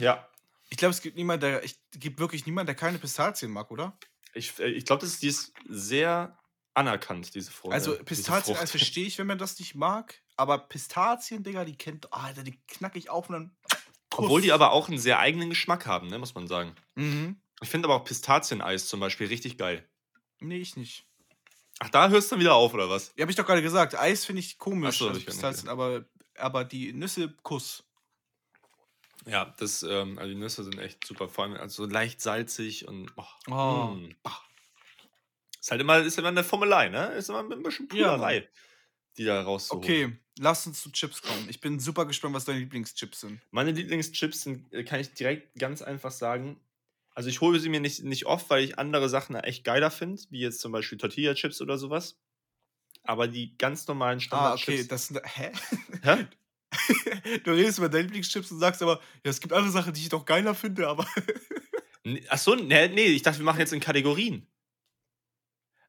Ja, Ich glaube, es gibt niemand, der. Ich gibt wirklich niemand, der keine Pistazien mag, oder? ich, äh, ich glaube, das ist, die ist sehr anerkannt, diese Frucht. Also diese Pistazien, also verstehe ich, wenn man das nicht mag. Aber Pistazien, Digga, die kennt. ah, Alter, die knack ich auf und dann. Obwohl die aber auch einen sehr eigenen Geschmack haben, ne, muss man sagen. Mhm. Ich finde aber auch Pistazieneis zum Beispiel richtig geil. Nee, ich nicht. Ach, da hörst du wieder auf, oder was? Ja, hab ich doch gerade gesagt. Eis finde ich komisch. Ach so, also ich Pistazien, aber, aber die Nüsse, Kuss. Ja, das, ähm, also die Nüsse sind echt super, vor allem also so leicht salzig und oh, Oh. ist halt immer, ist immer eine Formelei, ne? Ist immer ein bisschen Ja. Puderei, die da rauszuholen. Okay, lass uns zu Chips kommen. Ich bin super gespannt, was deine Lieblingschips sind. Meine Lieblingschips sind, äh, kann ich direkt ganz einfach sagen. Also ich hole sie mir nicht, nicht oft, weil ich andere Sachen echt geiler finde, wie jetzt zum Beispiel Tortilla-Chips oder sowas. Aber die ganz normalen Ah, okay, Standard-Chips. das sind. Hä? Hä? du redest über deine Lieblingschips und sagst aber, ja, es gibt andere Sachen, die ich doch geiler finde, aber. Ach so, nee, nee, ich dachte, wir machen jetzt in Kategorien.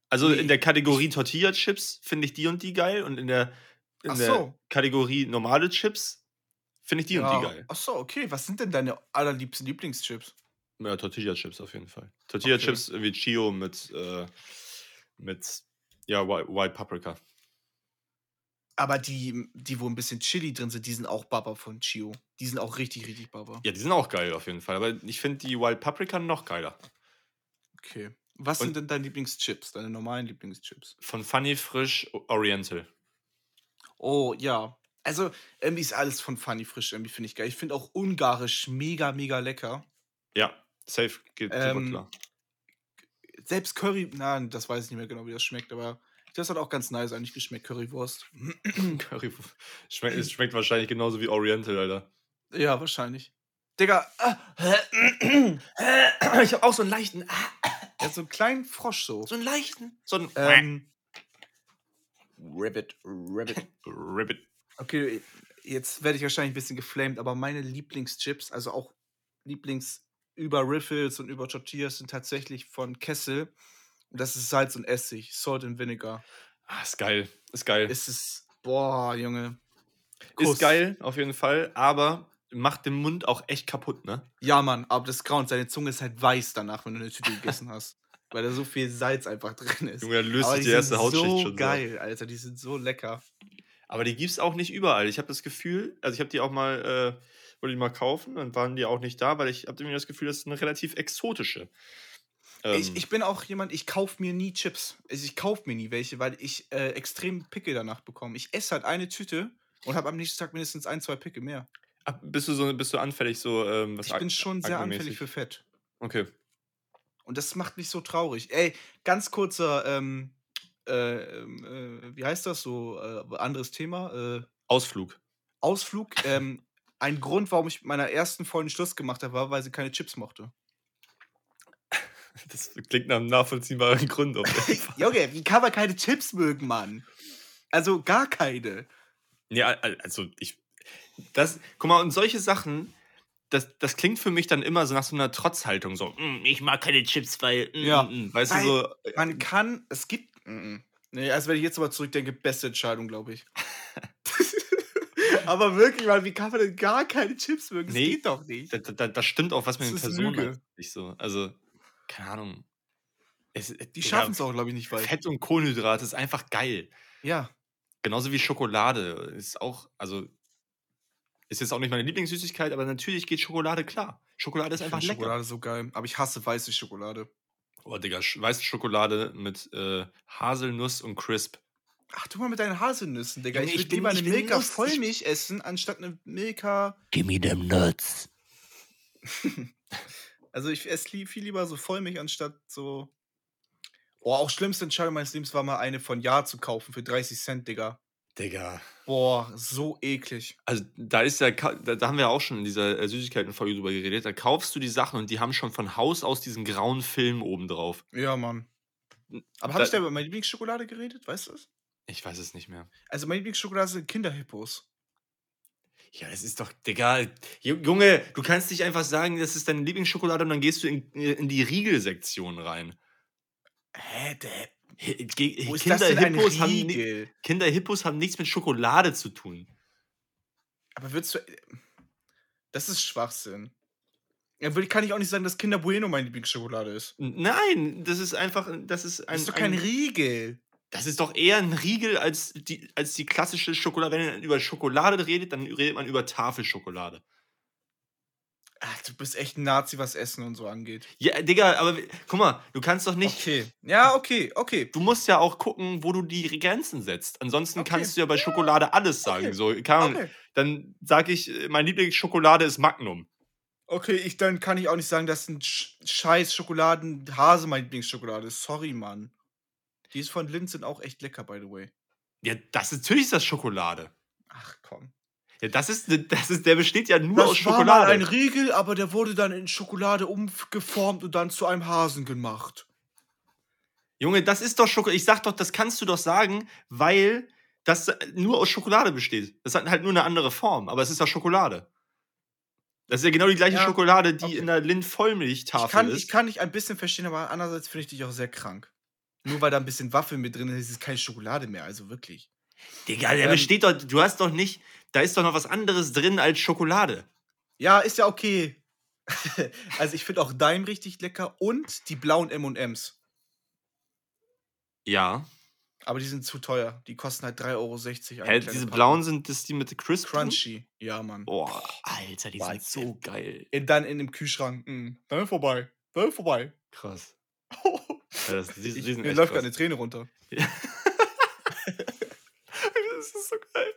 Also Nee, in der Kategorie Tortilla-Chips finde ich die und die geil und in der, in der so. Kategorie normale Chips finde ich die und die geil. Ach so, okay. Was sind denn deine allerliebsten Lieblingschips? Ja, Tortilla-Chips auf jeden Fall. Tortilla-Chips wie Chio mit, äh, mit ja, White, White Paprika. Aber die, die, wo ein bisschen Chili drin sind, die sind auch Baba von Chio. Die sind auch richtig, richtig Baba. Ja, die sind auch geil auf jeden Fall. Aber ich finde die Wild Paprika noch geiler. Okay. Was Und- sind denn deine Lieblingschips? Deine normalen Lieblingschips? Von Funny Frisch Oriental. Oh, ja. Also, irgendwie ist alles von Funny frisch, irgendwie finde ich geil. Ich finde auch ungarisch mega, mega lecker. Ja, safe, geht super Ähm, klar. Selbst Curry, nein, das weiß ich nicht mehr genau, wie das schmeckt, aber das hat auch ganz nice eigentlich geschmeckt, Currywurst. Curry schmeckt, es schmeckt wahrscheinlich genauso wie Oriental, Alter. Ja, wahrscheinlich. Digga, ah, Ich habe auch so einen leichten. ja, so einen kleinen Frosch so. So einen leichten. So einen. Ähm, Rabbit, Rabbit. Ribbit. Okay, jetzt werde ich wahrscheinlich ein bisschen geflamed, aber meine Lieblingschips, also auch Lieblings über Riffles und über Tortillas sind tatsächlich von Kessel. Und das ist Salz und Essig, Salt and Vinegar. Ah, ist geil. Ist geil. Es ist, boah, Junge. Ist Kuss. geil, auf jeden Fall. Aber macht den Mund auch echt kaputt, ne? Ja, Mann, aber das Grauend, seine Zunge ist halt weiß danach, wenn du eine Tüte gegessen hast. Weil da so viel Salz einfach drin ist. Junge, da löst sich die die erste Hautschicht so schon so. geil, Alter, die sind so lecker. Aber die gibt's auch nicht überall. Ich habe das Gefühl, also ich habe die auch mal, äh, wollte die mal kaufen, dann waren die auch nicht da, weil ich habe irgendwie das Gefühl, das ist eine relativ exotische. Ich, Ähm, ich bin auch jemand, ich kaufe mir nie Chips. Also ich kaufe mir nie welche, weil ich äh, extrem Pickel danach bekomme. Ich esse halt eine Tüte und habe am nächsten Tag mindestens ein, zwei Pickel mehr. ab- bist du so, bist du anfällig so, ähm, was Ich bin schon sehr anfällig für Fett. Okay. Und das macht mich so traurig. Ey, ganz kurzer, ähm, äh, ähm, äh, wie heißt das so? Äh, anderes Thema. Äh, Ausflug. Ausflug. ähm, ein Grund, warum ich mit meiner ersten Freundin Schluss gemacht habe, war, weil sie keine Chips mochte. Das klingt nach einem nachvollziehbaren Grund. Junge, wie kann man keine Chips mögen, Mann? Also gar keine. ja, al- also ich. Das, guck mal, und solche Sachen, das, das klingt für mich dann immer so nach so einer Trotzhaltung. So, "Mm, ich mag keine Chips, weil. mm, Ja. mm, mm." Weißt Weil du, so. äh, Man kann, es gibt. Mm, mm. Nee, also wenn ich jetzt aber zurückdenke, beste Entscheidung, glaube ich. aber wirklich, Mann, wie kann man denn gar keine Chips mögen? Das Nee, geht doch nicht. Da, da, da stimmt auch was mit Das den Personen nicht so. Also, keine Ahnung. Es, äh, Die schaffen es auch, glaube ich, nicht weit. Fett und Kohlenhydrate ist einfach geil. Ja. Genauso wie Schokolade. Ist auch, also, ist jetzt auch nicht meine Lieblingssüßigkeit, aber natürlich geht Schokolade klar. Schokolade ist Ich einfach lecker. Schokolade so geil. Aber ich hasse weiße Schokolade. Oh, Digga, weiße Schokolade mit äh, Haselnuss und Crisp. Ach, du mal mit deinen Haselnüssen, Digga. Ich ich würde bin- lieber eine Milka lustig. Vollmilch essen, anstatt eine Milka. Give me them nuts. Also ich esse viel lieber so Vollmilch anstatt so. Oh, auch schlimmste Entscheidung meines Lebens war mal eine von Ja zu kaufen für 30 Cent, Digga. Digga. Boah, so eklig. Also, da ist ja, da, da haben wir auch schon in dieser äh, Süßigkeiten-Folge drüber geredet. Da kaufst du die Sachen und die haben schon von Haus aus diesen grauen Film oben drauf. Ja, Mann. Aber habe ich da über meine Lieblingsschokolade geredet? Weißt du es? Ich weiß es nicht mehr. Also meine Lieblingsschokolade sind Kinderhippos. Ja, das ist doch, Digga. Ju- Junge, du kannst nicht einfach sagen, das ist deine Lieblingsschokolade und dann gehst du in, in die Riegelsektion rein. Hä, der, wo Kinderhippos haben? Kinderhippos haben nichts mit Schokolade zu tun. Aber würdest du... Das ist Schwachsinn. Ja, kann ich auch nicht sagen, dass Kinder Bueno meine Lieblingsschokolade ist. Nein, das ist einfach, das ist ein. Das ist doch kein ein, Riegel. Das ist doch eher ein Riegel als die, als die klassische Schokolade. Wenn man über Schokolade redet, dann redet man über Tafelschokolade. Ach, du bist echt ein Nazi, was Essen und so angeht. Ja, Digga, aber guck mal, du kannst doch nicht. Okay. Ja, okay, okay. Du musst ja auch gucken, wo du die Grenzen setzt. Ansonsten Okay. kannst du ja bei Schokolade alles sagen. Okay. So, Ahnung, Okay, Dann sage ich, äh, meine Lieblingsschokolade ist Magnum. okay ich, dann kann ich auch nicht sagen, dass ein Sch scheiß Schokoladenhase meine Lieblingsschokolade ist. Sorry, Mann. Die ist von Lindt sind auch echt lecker, by the way. Ja, das ist natürlich ist das Schokolade. Ach komm. Ja, das ist, das ist, der besteht ja nur Das aus war mal Schokolade. ein Riegel, aber der wurde dann in Schokolade umgeformt und dann zu einem Hasen gemacht. Junge, das ist doch Schokolade. Ich sag doch, das kannst du doch sagen, weil das nur aus Schokolade besteht. Das hat halt nur eine andere Form, aber es ist ja Schokolade. Das ist ja genau die gleiche Ja, Schokolade, die okay. in der Lind-Vollmilchtafel ist. ich kann dich ein bisschen verstehen, aber andererseits finde ich dich auch sehr krank. Nur weil da ein bisschen Waffel mit drin ist, ist es keine Schokolade mehr, also wirklich. Digga, der Ähm, besteht doch, du hast doch nicht, da ist doch noch was anderes drin als Schokolade. Ja, ist ja okay. also ich finde auch Daim richtig lecker und die blauen M&M's. Ja. Aber die sind zu teuer. Die kosten halt 3,60 Euro. Hä, diese Packung. blauen sind das die mit Crisp? Crunchy. Ja, Mann. Boah, Alter, die Boah, sind so geil. Und dann in dem Kühlschrank. Mm, dann vorbei. Dann vorbei. Krass. Ja, das, die, die ich, mir läuft gerade eine Träne runter. das ist so geil.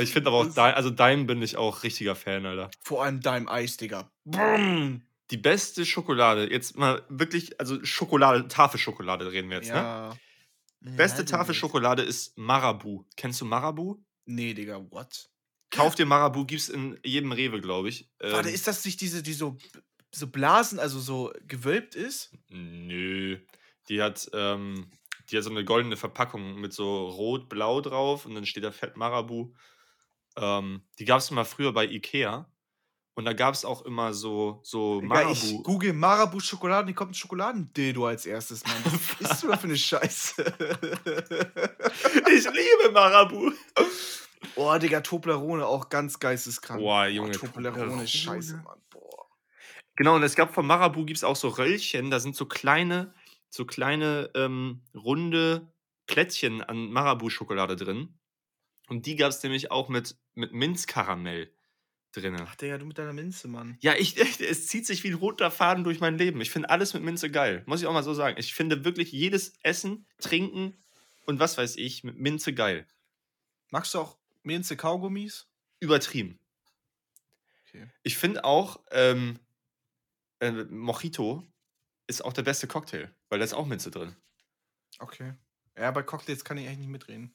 Ich finde aber auch, Daim, also Daim bin ich auch richtiger Fan, Alter. Vor allem Daim Eis, Digga. Brumm. Die beste Schokolade, jetzt mal wirklich, also Schokolade, Tafelschokolade reden wir jetzt, ne? Ja. Beste Ja, Tafelschokolade ist Marabu. Kennst du Marabu? Nee, Digga, what? Kauf dir Marabu, gibt's in jedem Rewe, glaube ich. Warte, Ähm, ist das nicht diese, die so, so Blasen, also so gewölbt ist? Nö. Die hat, ähm, die hat so eine goldene Verpackung mit so rot-blau drauf und dann steht da Fett Marabu. Ähm, die gab es immer früher bei Ikea. Und da gab es auch immer so, so Digga, ich Marabu. google Marabu Schokolade, die kommt ein Schokoladendildo als erstes, Mann. Was isst du da für eine Scheiße? ich liebe Marabu. Boah, Digga, Toblerone auch ganz geisteskrank. Boah, Junge, Toblerone, Toblerone. ist scheiße, Mann. Boah. Genau, und es gab von Marabu gibt es auch so Röllchen, da sind so kleine, so kleine ähm, runde Plättchen an Marabu-Schokolade drin. Und die gab es nämlich auch mit, mit Minzkaramell drin. Ach, Digga, du mit deiner Minze, Mann. Ja, ich, es zieht sich wie ein roter Faden durch mein Leben. Ich finde alles mit Minze geil. Muss ich auch mal so sagen. Ich finde wirklich jedes Essen, Trinken und was weiß ich mit Minze geil. Magst du auch Minze Kaugummis? Übertrieben. Okay. Ich finde auch, ähm, äh, Mojito ist auch der beste Cocktail, weil da ist auch Minze drin. Okay. Ja, bei Cocktails kann ich eigentlich nicht mitreden.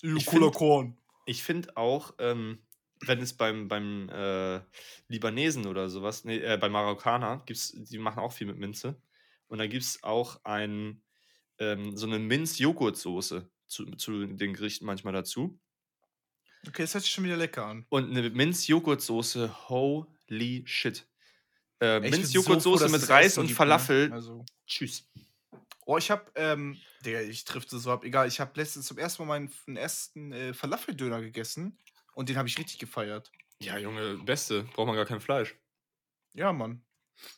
Ich find- Korn. Ich finde auch, ähm, wenn es beim, beim äh, Libanesen oder sowas, nee, äh, bei Marokkaner, gibt's, die machen auch viel mit Minze. Und da gibt es auch ein, ähm, so eine Minz-Joghurt-Soße zu, zu den Gerichten manchmal dazu. Okay, das hört sich schon wieder lecker an. Und eine Minz-Joghurt-Soße, holy shit. Äh, Minz-Joghurt-Soße so mit Reis und? Falafel. Also. Tschüss. Oh, ich hab, ähm, Digga, ich trifft so ab. Egal, ich hab letztens zum ersten Mal meinen ersten äh, Falafeldöner gegessen und den habe ich richtig gefeiert. Ja, Junge, beste. Braucht man gar kein Fleisch. Ja, Mann.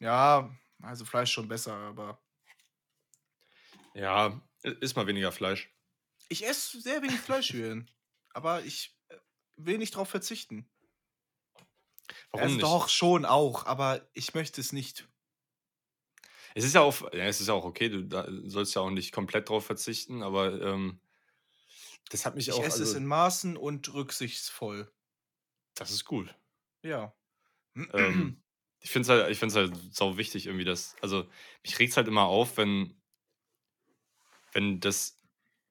Ja, also Fleisch schon besser, aber Ja, ist mal weniger Fleisch. ich esse sehr wenig Fleisch, Julian. Aber ich äh, will nicht drauf verzichten. Warum also nicht? Doch, schon auch, aber ich möchte es nicht. Es ist ja auch, ja, es ist ja auch okay, du sollst ja auch nicht komplett drauf verzichten, aber ähm, das hat mich Ich auch. esse es also, in Maßen und rücksichtsvoll. das ist gut. Ja. ähm, ich finde es halt, ich find's halt sau wichtig, irgendwie, dass. Also, mich regt es halt immer auf, wenn, wenn das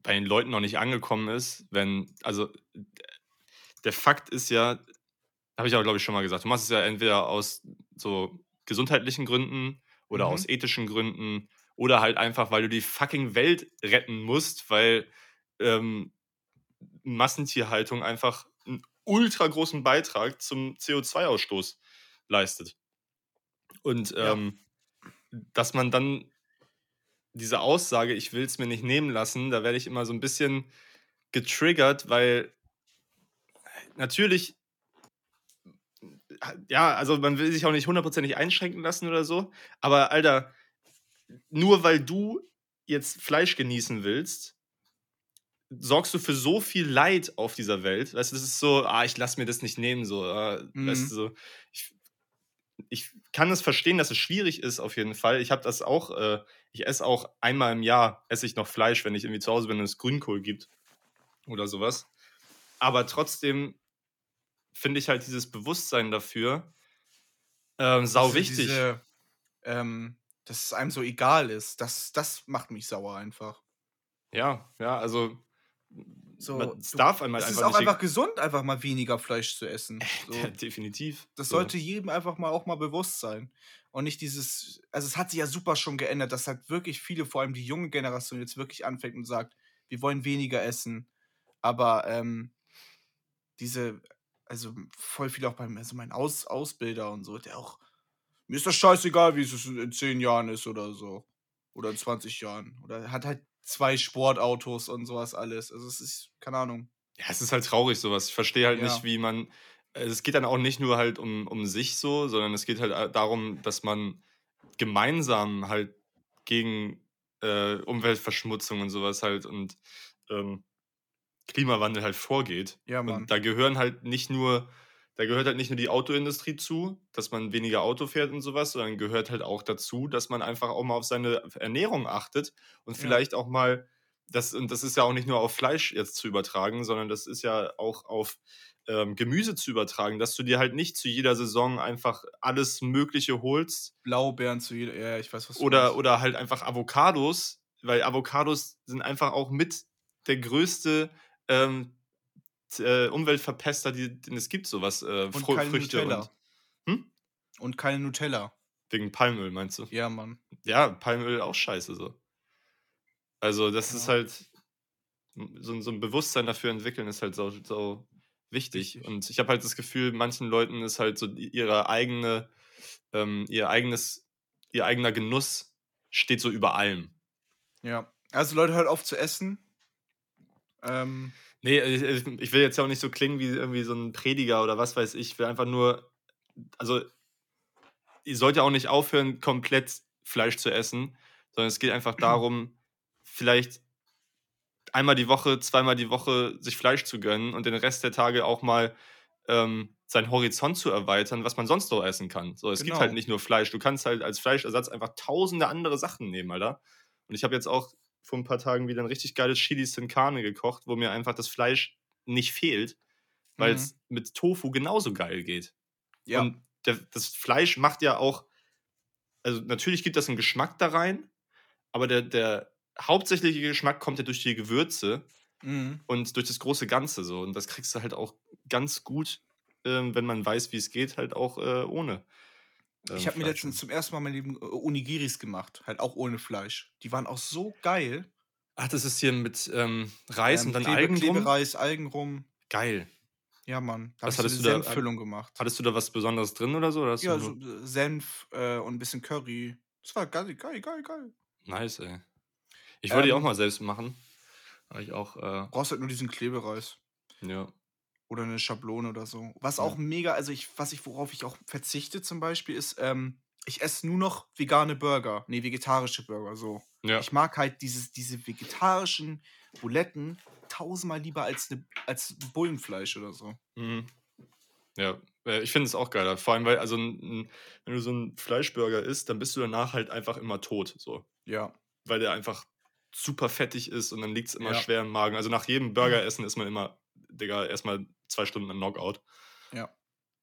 bei den Leuten noch nicht angekommen ist, wenn, also der Fakt ist ja, habe ich aber, glaube ich, schon mal gesagt, du machst es ja entweder aus so gesundheitlichen Gründen oder Mhm. aus ethischen Gründen oder halt einfach, weil du die fucking Welt retten musst, weil ähm, Massentierhaltung einfach einen ultra großen Beitrag zum CO2-Ausstoß leistet. Und Ja. ähm, dass man dann diese Aussage, ich will es mir nicht nehmen lassen, da werde ich immer so ein bisschen getriggert, weil natürlich, ja, also man will sich auch nicht hundertprozentig einschränken lassen oder so, aber Alter, nur weil du jetzt Fleisch genießen willst, sorgst du für so viel Leid auf dieser Welt. Weißt du, das ist so, ah, ich lass mir das nicht nehmen, so, ah, Mhm. weißt du, so. Ich, ich kann es verstehen, dass es schwierig ist, auf jeden Fall. Ich habe das auch, äh, ich esse auch einmal im Jahr, esse ich noch Fleisch, wenn ich irgendwie zu Hause bin und es Grünkohl gibt oder sowas. Aber trotzdem finde ich halt dieses Bewusstsein dafür ähm, sau Diese- wichtig. Diese, ähm, dass es einem so egal ist, das, das macht mich sauer einfach. Ja, ja, also So, es darf einmal es einfach ist auch nicht einfach gesund, einfach mal weniger Fleisch zu essen. So. Ja, definitiv. Das So. sollte jedem einfach mal auch mal bewusst sein. Und nicht dieses, also es hat sich ja super schon geändert, dass halt wirklich viele, vor allem die junge Generation, jetzt wirklich anfängt und sagt, wir wollen weniger essen. Aber ähm, diese, also voll viel auch beim, also mein Aus, Ausbilder und so, der auch, mir ist das scheißegal, wie es in zehn Jahren ist oder so. Oder in 20 Jahren. Oder hat halt zwei Sportautos und sowas alles. Also es ist, keine Ahnung. Ja, es ist halt traurig sowas. Ich verstehe halt Ja. nicht, wie man. also Es geht dann auch nicht nur halt um, um sich so, sondern es geht halt a- darum, dass man gemeinsam halt gegen äh, Umweltverschmutzung und sowas halt und ähm, Klimawandel halt vorgeht. Ja, Mann. Und da gehören halt nicht nur, da gehört halt nicht nur die Autoindustrie zu, dass man weniger Auto fährt und sowas, sondern gehört halt auch dazu, dass man einfach auch mal auf seine Ernährung achtet und Ja. vielleicht auch mal, das, und das ist ja auch nicht nur auf Fleisch jetzt zu übertragen, sondern das ist ja auch auf ähm, Gemüse zu übertragen, dass du dir halt nicht zu jeder Saison einfach alles Mögliche holst Blaubeeren zu jeder, ja, ich weiß, was du oder, meinst. oder halt einfach Avocados, weil Avocados sind einfach auch mit der größte ähm, äh, Umweltverpester, die, den es gibt, sowas. Äh, Und Fru keine Früchte Nutella. und. Hm? Und keine Nutella. Wegen Palmöl, meinst du? Ja, Mann. Ja, Palmöl auch scheiße so. Also, das ist Ja. halt. So, ein- so ein Bewusstsein dafür entwickeln ist halt so, so wichtig. Wichtig. Und ich habe halt das Gefühl, manchen Leuten ist halt so ihre eigene, ähm, ihr eigenes, ihr eigener Genuss steht so über allem. Ja. Also Leute, hört auf zu essen. Ähm, Nee, ich, ich ich will jetzt ja auch nicht so klingen wie irgendwie so ein Prediger oder was weiß ich. Ich will einfach nur, also ihr sollt ja auch nicht aufhören, komplett Fleisch zu essen, sondern es geht einfach darum, vielleicht einmal die Woche, zweimal die Woche sich Fleisch zu gönnen und den Rest der Tage auch mal ähm, seinen Horizont zu erweitern, was man sonst noch essen kann. So, es gibt Genau. halt nicht nur Fleisch. Du kannst halt als Fleischersatz einfach tausende andere Sachen nehmen, Alter. Und ich habe jetzt auch vor ein paar Tagen wieder ein richtig geiles Chili Sin Carne gekocht, wo mir einfach das Fleisch nicht fehlt, weil es mit Tofu genauso geil geht. Mhm. ja. Und der, das Fleisch macht ja auch, also natürlich gibt das einen Geschmack da rein, aber der, der hauptsächliche Geschmack kommt ja durch die Gewürze mhm. und durch das große Ganze so. Und das kriegst du halt auch ganz gut, ähm, wenn man weiß, wie es geht, halt auch äh, ohne. Ähm, Ich habe mir letztens zum ersten Mal mein Leben äh, Onigiris gemacht. Halt auch ohne Fleisch. Die waren auch so geil. Ach, das ist hier mit ähm, Reis Ähm, und dann Klebe, Algen drum? Klebereis, Algen rum. Geil. Ja, Mann. Da Was hattest so du eine da- Senffüllung gemacht. Hattest du da was Besonderes drin oder so? Oder ja, so äh, Senf äh, und ein bisschen Curry. Das war geil, geil, geil, geil. Nice, ey. Ich wollte die auch Ähm, mal selbst machen. Aber ich auch, äh, Brauchst halt nur diesen Klebereis. ja. Oder eine Schablone oder so. Was Ja. auch mega, also ich, was ich, worauf ich auch verzichte zum Beispiel, ist, ähm, ich esse nur noch vegane Burger. Nee, vegetarische Burger, so. Ja. Ich mag halt dieses, diese vegetarischen Buletten tausendmal lieber als, ne, als Bullenfleisch oder so. Mhm. Ja, äh, ich finde es auch geiler. Vor allem, weil, also, wenn du so einen Fleischburger isst, dann bist du danach halt einfach immer tot. So. Ja. Weil der einfach super fettig ist und dann liegt es immer Ja. schwer im Magen. Also nach jedem Burgeressen ist man immer, Digga, erstmal zwei Stunden im Knockout. Ja.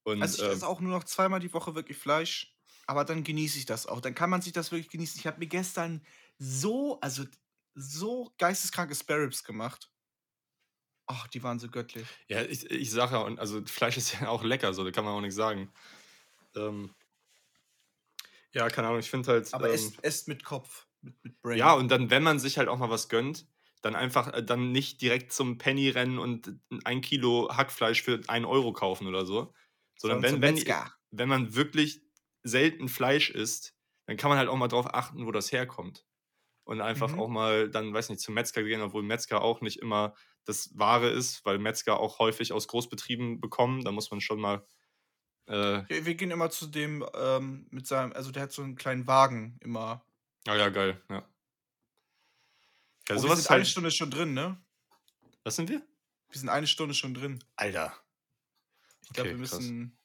Und Also ich ähm, esse auch nur noch zweimal die Woche wirklich Fleisch, aber dann genieße ich das auch. Dann kann man sich das wirklich genießen. Ich habe mir gestern so, also so geisteskranke Sparrows gemacht. Ach, die waren so göttlich. Ja, ich, ich sage ja, und also Fleisch ist ja auch lecker, so, da kann man auch nichts sagen. Ähm, ja, keine Ahnung, ich finde halt. Aber ähm, esst, esst mit Kopf, mit, mit Brain. Ja, und dann, wenn man sich halt auch mal was gönnt, dann einfach äh, dann nicht direkt zum Penny rennen und ein Kilo Hackfleisch für einen Euro kaufen oder so. Sondern wenn, wenn, wenn man wirklich selten Fleisch isst, dann kann man halt auch mal drauf achten, wo das herkommt. Und einfach Mhm. auch mal dann, weiß nicht, zum Metzger gehen, obwohl Metzger auch nicht immer das Wahre ist, weil Metzger auch häufig aus Großbetrieben bekommen. Da muss man schon mal. Äh, wir gehen immer zu dem ähm, mit seinem, also der hat so einen kleinen Wagen immer. ah ja, geil, ja. Ja, oh, wir sowas sind ist eine halt. Stunde schon drin, ne? Was sind wir? Wir sind eine Stunde schon drin. Alter. Ich glaube, Okay, wir krass. müssen.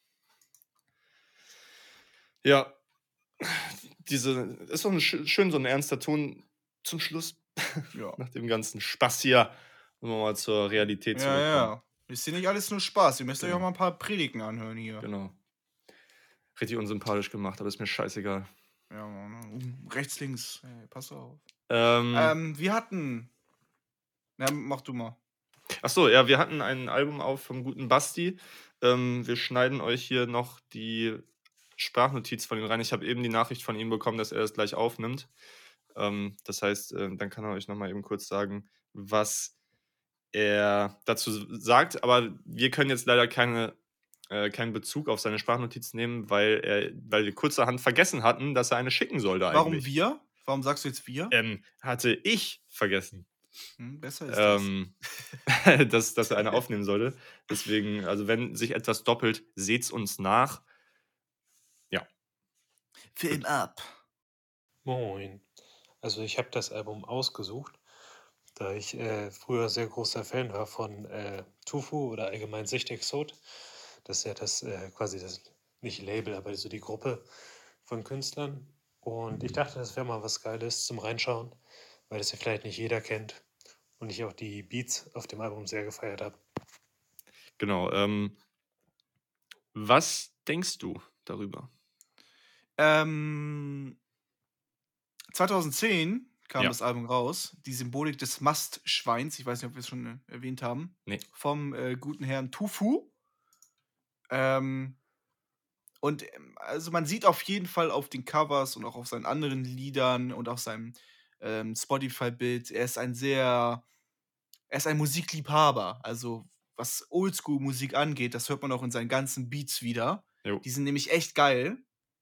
Ja, diese ist doch ein, schö- schön so ein ernster Ton zum Schluss. Ja. Nach dem ganzen Spaß hier, wir mal zur Realität Ja, zurückkommen. ja. Ist hier nicht alles nur Spaß. Ihr müsst euch Genau. auch mal ein paar Predigen anhören hier. Genau. Richtig unsympathisch gemacht, aber ist mir scheißegal. Ja, Mann. Rechts, links. Ey, pass auf. Ähm, Ähm, wir hatten. Na, mach du mal. Ach so, ja, wir hatten ein Album auf vom guten Basti. Ähm, wir schneiden euch hier noch die Sprachnotiz von ihm rein. Ich habe eben die Nachricht von ihm bekommen, dass er das gleich aufnimmt. Ähm, das heißt, äh, dann kann er euch nochmal eben kurz sagen, was er dazu sagt. Aber wir können jetzt leider keine, äh, keinen Bezug auf seine Sprachnotiz nehmen, weil, er, weil wir kurzerhand vergessen hatten, dass er eine schicken sollte Warum eigentlich. wir? Warum sagst du jetzt wir? Ähm, hatte ich vergessen Hm, besser ist das. ähm, dass, dass er eine aufnehmen sollte. Deswegen, also wenn sich etwas doppelt, seht's uns nach. Film ab. Moin. Also ich habe das Album ausgesucht, da ich äh, früher sehr großer Fan war von äh, Tufu oder allgemein Sichtexot. Das ist ja das äh, quasi das, nicht Label, aber so die Gruppe von Künstlern. Und ich dachte, das wäre mal was Geiles zum Reinschauen, weil das ja vielleicht nicht jeder kennt. Und ich auch die Beats auf dem Album sehr gefeiert habe. Genau. Ähm, was denkst du darüber? Ähm, 2010 kam Ja. das Album raus. Die Symbolik des Mastschweins. Ich weiß nicht, ob wir es schon äh, erwähnt haben. Nee. Vom äh, guten Herrn Tufu. Ähm, und ähm, also man sieht auf jeden Fall auf den Covers und auch auf seinen anderen Liedern und auf seinem ähm, Spotify-Bild, er ist ein sehr, er ist ein Musikliebhaber. Also was Oldschool-Musik angeht, das hört man auch in seinen ganzen Beats wieder. Jo. Die sind nämlich echt geil,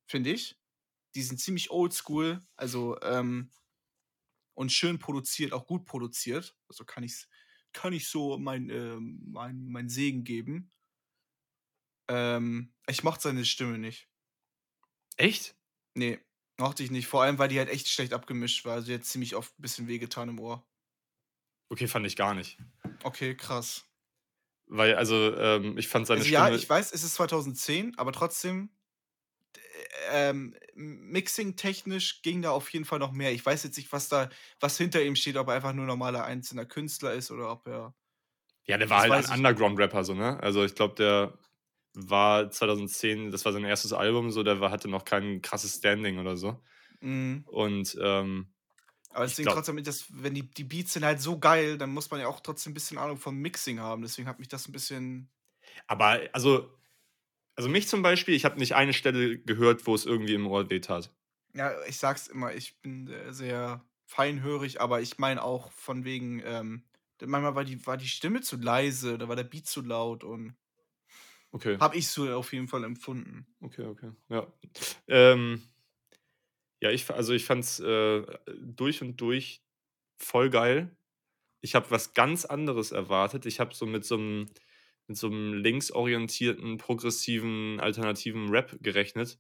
finde ich. Die sind ziemlich oldschool, also ähm, und schön produziert, auch gut produziert. Also kann ich kann ich so mein, ähm, mein, mein Segen geben. Ähm, ich mochte seine Stimme nicht. Echt? Nee, mochte ich nicht. Vor allem, weil die halt echt schlecht abgemischt war. Also die hat ziemlich oft ein bisschen wehgetan im Ohr. Okay, fand ich gar nicht. Okay, krass. Weil, also, ähm, ich fand seine Also Stimme. ja, ich weiß, es ist 2010, aber trotzdem, d- ähm, Mixing-technisch ging da auf jeden Fall noch mehr. Ich weiß jetzt nicht, was da, was hinter ihm steht, ob er einfach nur normaler einzelner Künstler ist oder ob er. ja, der war halt ein Underground-Rapper, so, ne? Also, ich glaube, der war 2010, das war sein erstes Album, so, der war, hatte noch kein krasses Standing oder so. Mhm. Und, ähm, Aber deswegen glaub- trotzdem, das, wenn die, die Beats sind halt so geil, dann muss man ja auch trotzdem ein bisschen Ahnung vom Mixing haben. Deswegen hat mich das ein bisschen. aber, also, also mich zum Beispiel, ich habe nicht eine Stelle gehört, wo es irgendwie im Ohr weh tat. Ja, ich sag's immer, ich bin äh, sehr feinhörig, aber ich meine auch von wegen, ähm, manchmal war die, war die Stimme zu leise, da war der Beat zu laut und Okay. habe ich so auf jeden Fall empfunden. Okay, okay. Ja. Ähm, ja, ich, also ich fand es äh, durch und durch voll geil. Ich habe was ganz anderes erwartet. Ich habe so mit so einem mit so einem linksorientierten, progressiven, alternativen Rap gerechnet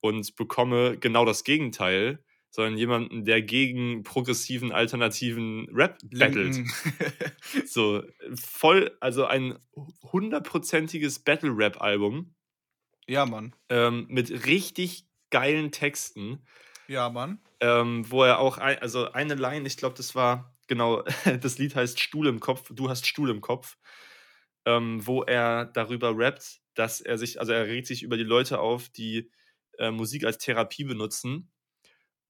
und bekomme genau das Gegenteil, sondern jemanden, der gegen progressiven, alternativen Rap battelt. So, voll, also ein hundertprozentiges Battle-Rap-Album ja, Mann. ähm, mit richtig geilen Texten, Ja, Mann. ähm, wo er auch, ein, also eine Line, ich glaube, das war, genau, das Lied heißt Stuhl im Kopf, du hast Stuhl im Kopf, ähm, wo er darüber rappt, dass er sich, also er regt sich über die Leute auf, die äh, Musik als Therapie benutzen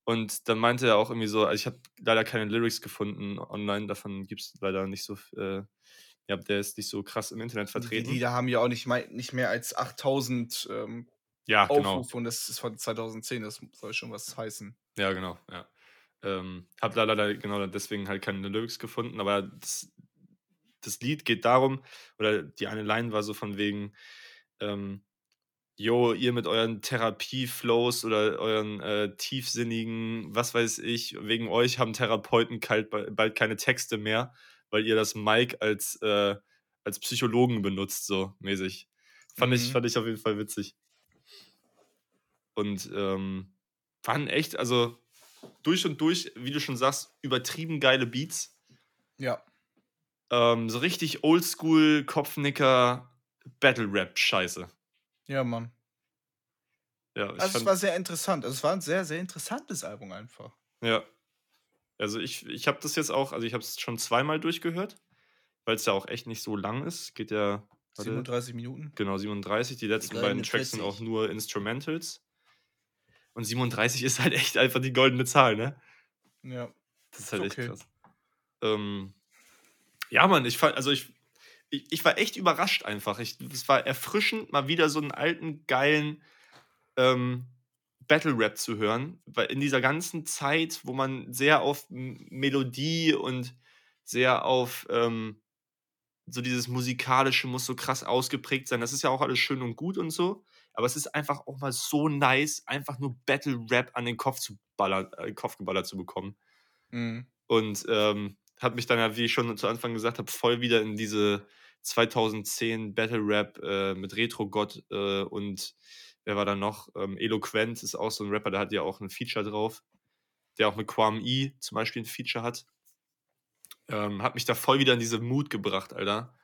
Und dann meinte er auch irgendwie so, also ich habe leider keine Lyrics gefunden online, davon gibt es leider nicht so, äh, ja, der ist nicht so krass im Internet Die vertreten. Lieder haben ja auch nicht, mei- nicht mehr als 8000 ähm, ja, genau. Aufrufe und das ist von 2010, das soll schon was heißen. Ja, genau, ja. Ähm, hab da leider genau deswegen halt keine Lyrics gefunden, aber das, das Lied geht darum, oder die eine Line war so von wegen, ähm, yo, ihr mit euren Therapieflows oder euren äh, tiefsinnigen, was weiß ich, wegen euch haben Therapeuten kalt, ba- bald keine Texte mehr, weil ihr das Mic als, äh, als Psychologen benutzt, so mäßig. Fand, ich, Mhm. fand ich auf jeden Fall witzig. Und ähm, waren echt, also durch und durch, wie du schon sagst, übertrieben geile Beats. Ja. Ähm, so richtig oldschool, Kopfnicker, Battle-Rap-Scheiße. Ja, Mann. Ja, ich Also es war sehr interessant. Also es war ein sehr, sehr interessantes Album einfach. ja. Also ich, ich habe das jetzt auch, also ich habe es schon zweimal durchgehört, weil es ja auch echt nicht so lang ist. Geht ja, warte, 37 Minuten. genau, 37. Die letzten beiden Tracks sind auch 43. nur Instrumentals. Und 37 ist halt echt einfach die goldene Zahl, ne? Ja. Das ist halt okay. echt krass. Ähm, ja, Mann, ich fand, also ich, ich, ich war echt überrascht einfach. Es war erfrischend, mal wieder so einen alten, geilen ähm, Battle-Rap zu hören. Weil in dieser ganzen Zeit, wo man sehr auf Melodie und sehr auf ähm, so dieses Musikalische muss so krass ausgeprägt sein. Das ist ja auch alles schön und gut und so. Aber es ist einfach auch mal so nice, einfach nur Battle-Rap an den Kopf zu ballern, äh, Kopf geballert zu bekommen. Mhm. Und ähm, hat mich dann ja, wie ich schon zu Anfang gesagt habe, voll wieder in diese 2010 Battle Rap äh, mit Retro Gott äh, und wer war da noch? Ähm, Eloquent ist auch so ein Rapper, der hat ja auch ein Feature drauf, der auch mit Quam E zum Beispiel ein Feature hat. Ähm, hat mich da voll wieder in diese Mut gebracht, Alter.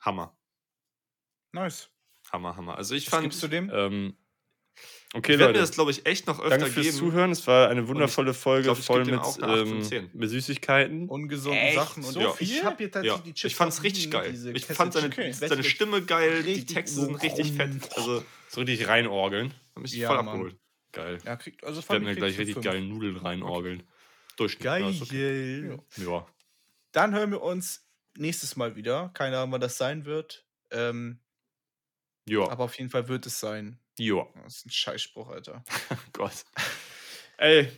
Hammer. Nice. Hammer, Hammer. Also ich Was fand. gibst du dem? Ähm, Okay, ich werde mir Leute. das, glaube ich, echt noch öfter Danke fürs geben. Zuhören. Es war eine wundervolle Folge glaub, voll mit, auch eine 8 von ähm, 10. mit Süßigkeiten. Ungesunden Echt? Sachen und So ja. viel? ich habe hier Ja, tatsächlich die Chips ich fand's richtig geil. Ich fand seine, seine Stimme geil, die richtig Texte sind richtig fett. Also, So richtig reinorgeln. hat mich Ja, voll Mann. abgeholt. Geil. Ja, kriegt, also Ich werde mir ich gleich richtig geile Nudeln reinorgeln. Durchschnitt. Ja, ist okay. Geil. Ja. Dann hören wir uns nächstes Mal wieder. Keine Ahnung, wann das sein wird. Ähm, Ja. aber auf jeden Fall wird es sein. Ja. Das ist ein Scheißspruch, Alter. Gott. Ey,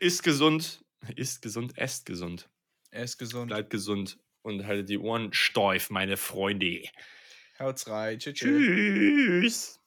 ist gesund. Ist gesund, esst gesund. Ist gesund. Bleibt gesund und haltet die Ohren steif, meine Freunde. Haut's rein. Tschüss. Tschüss.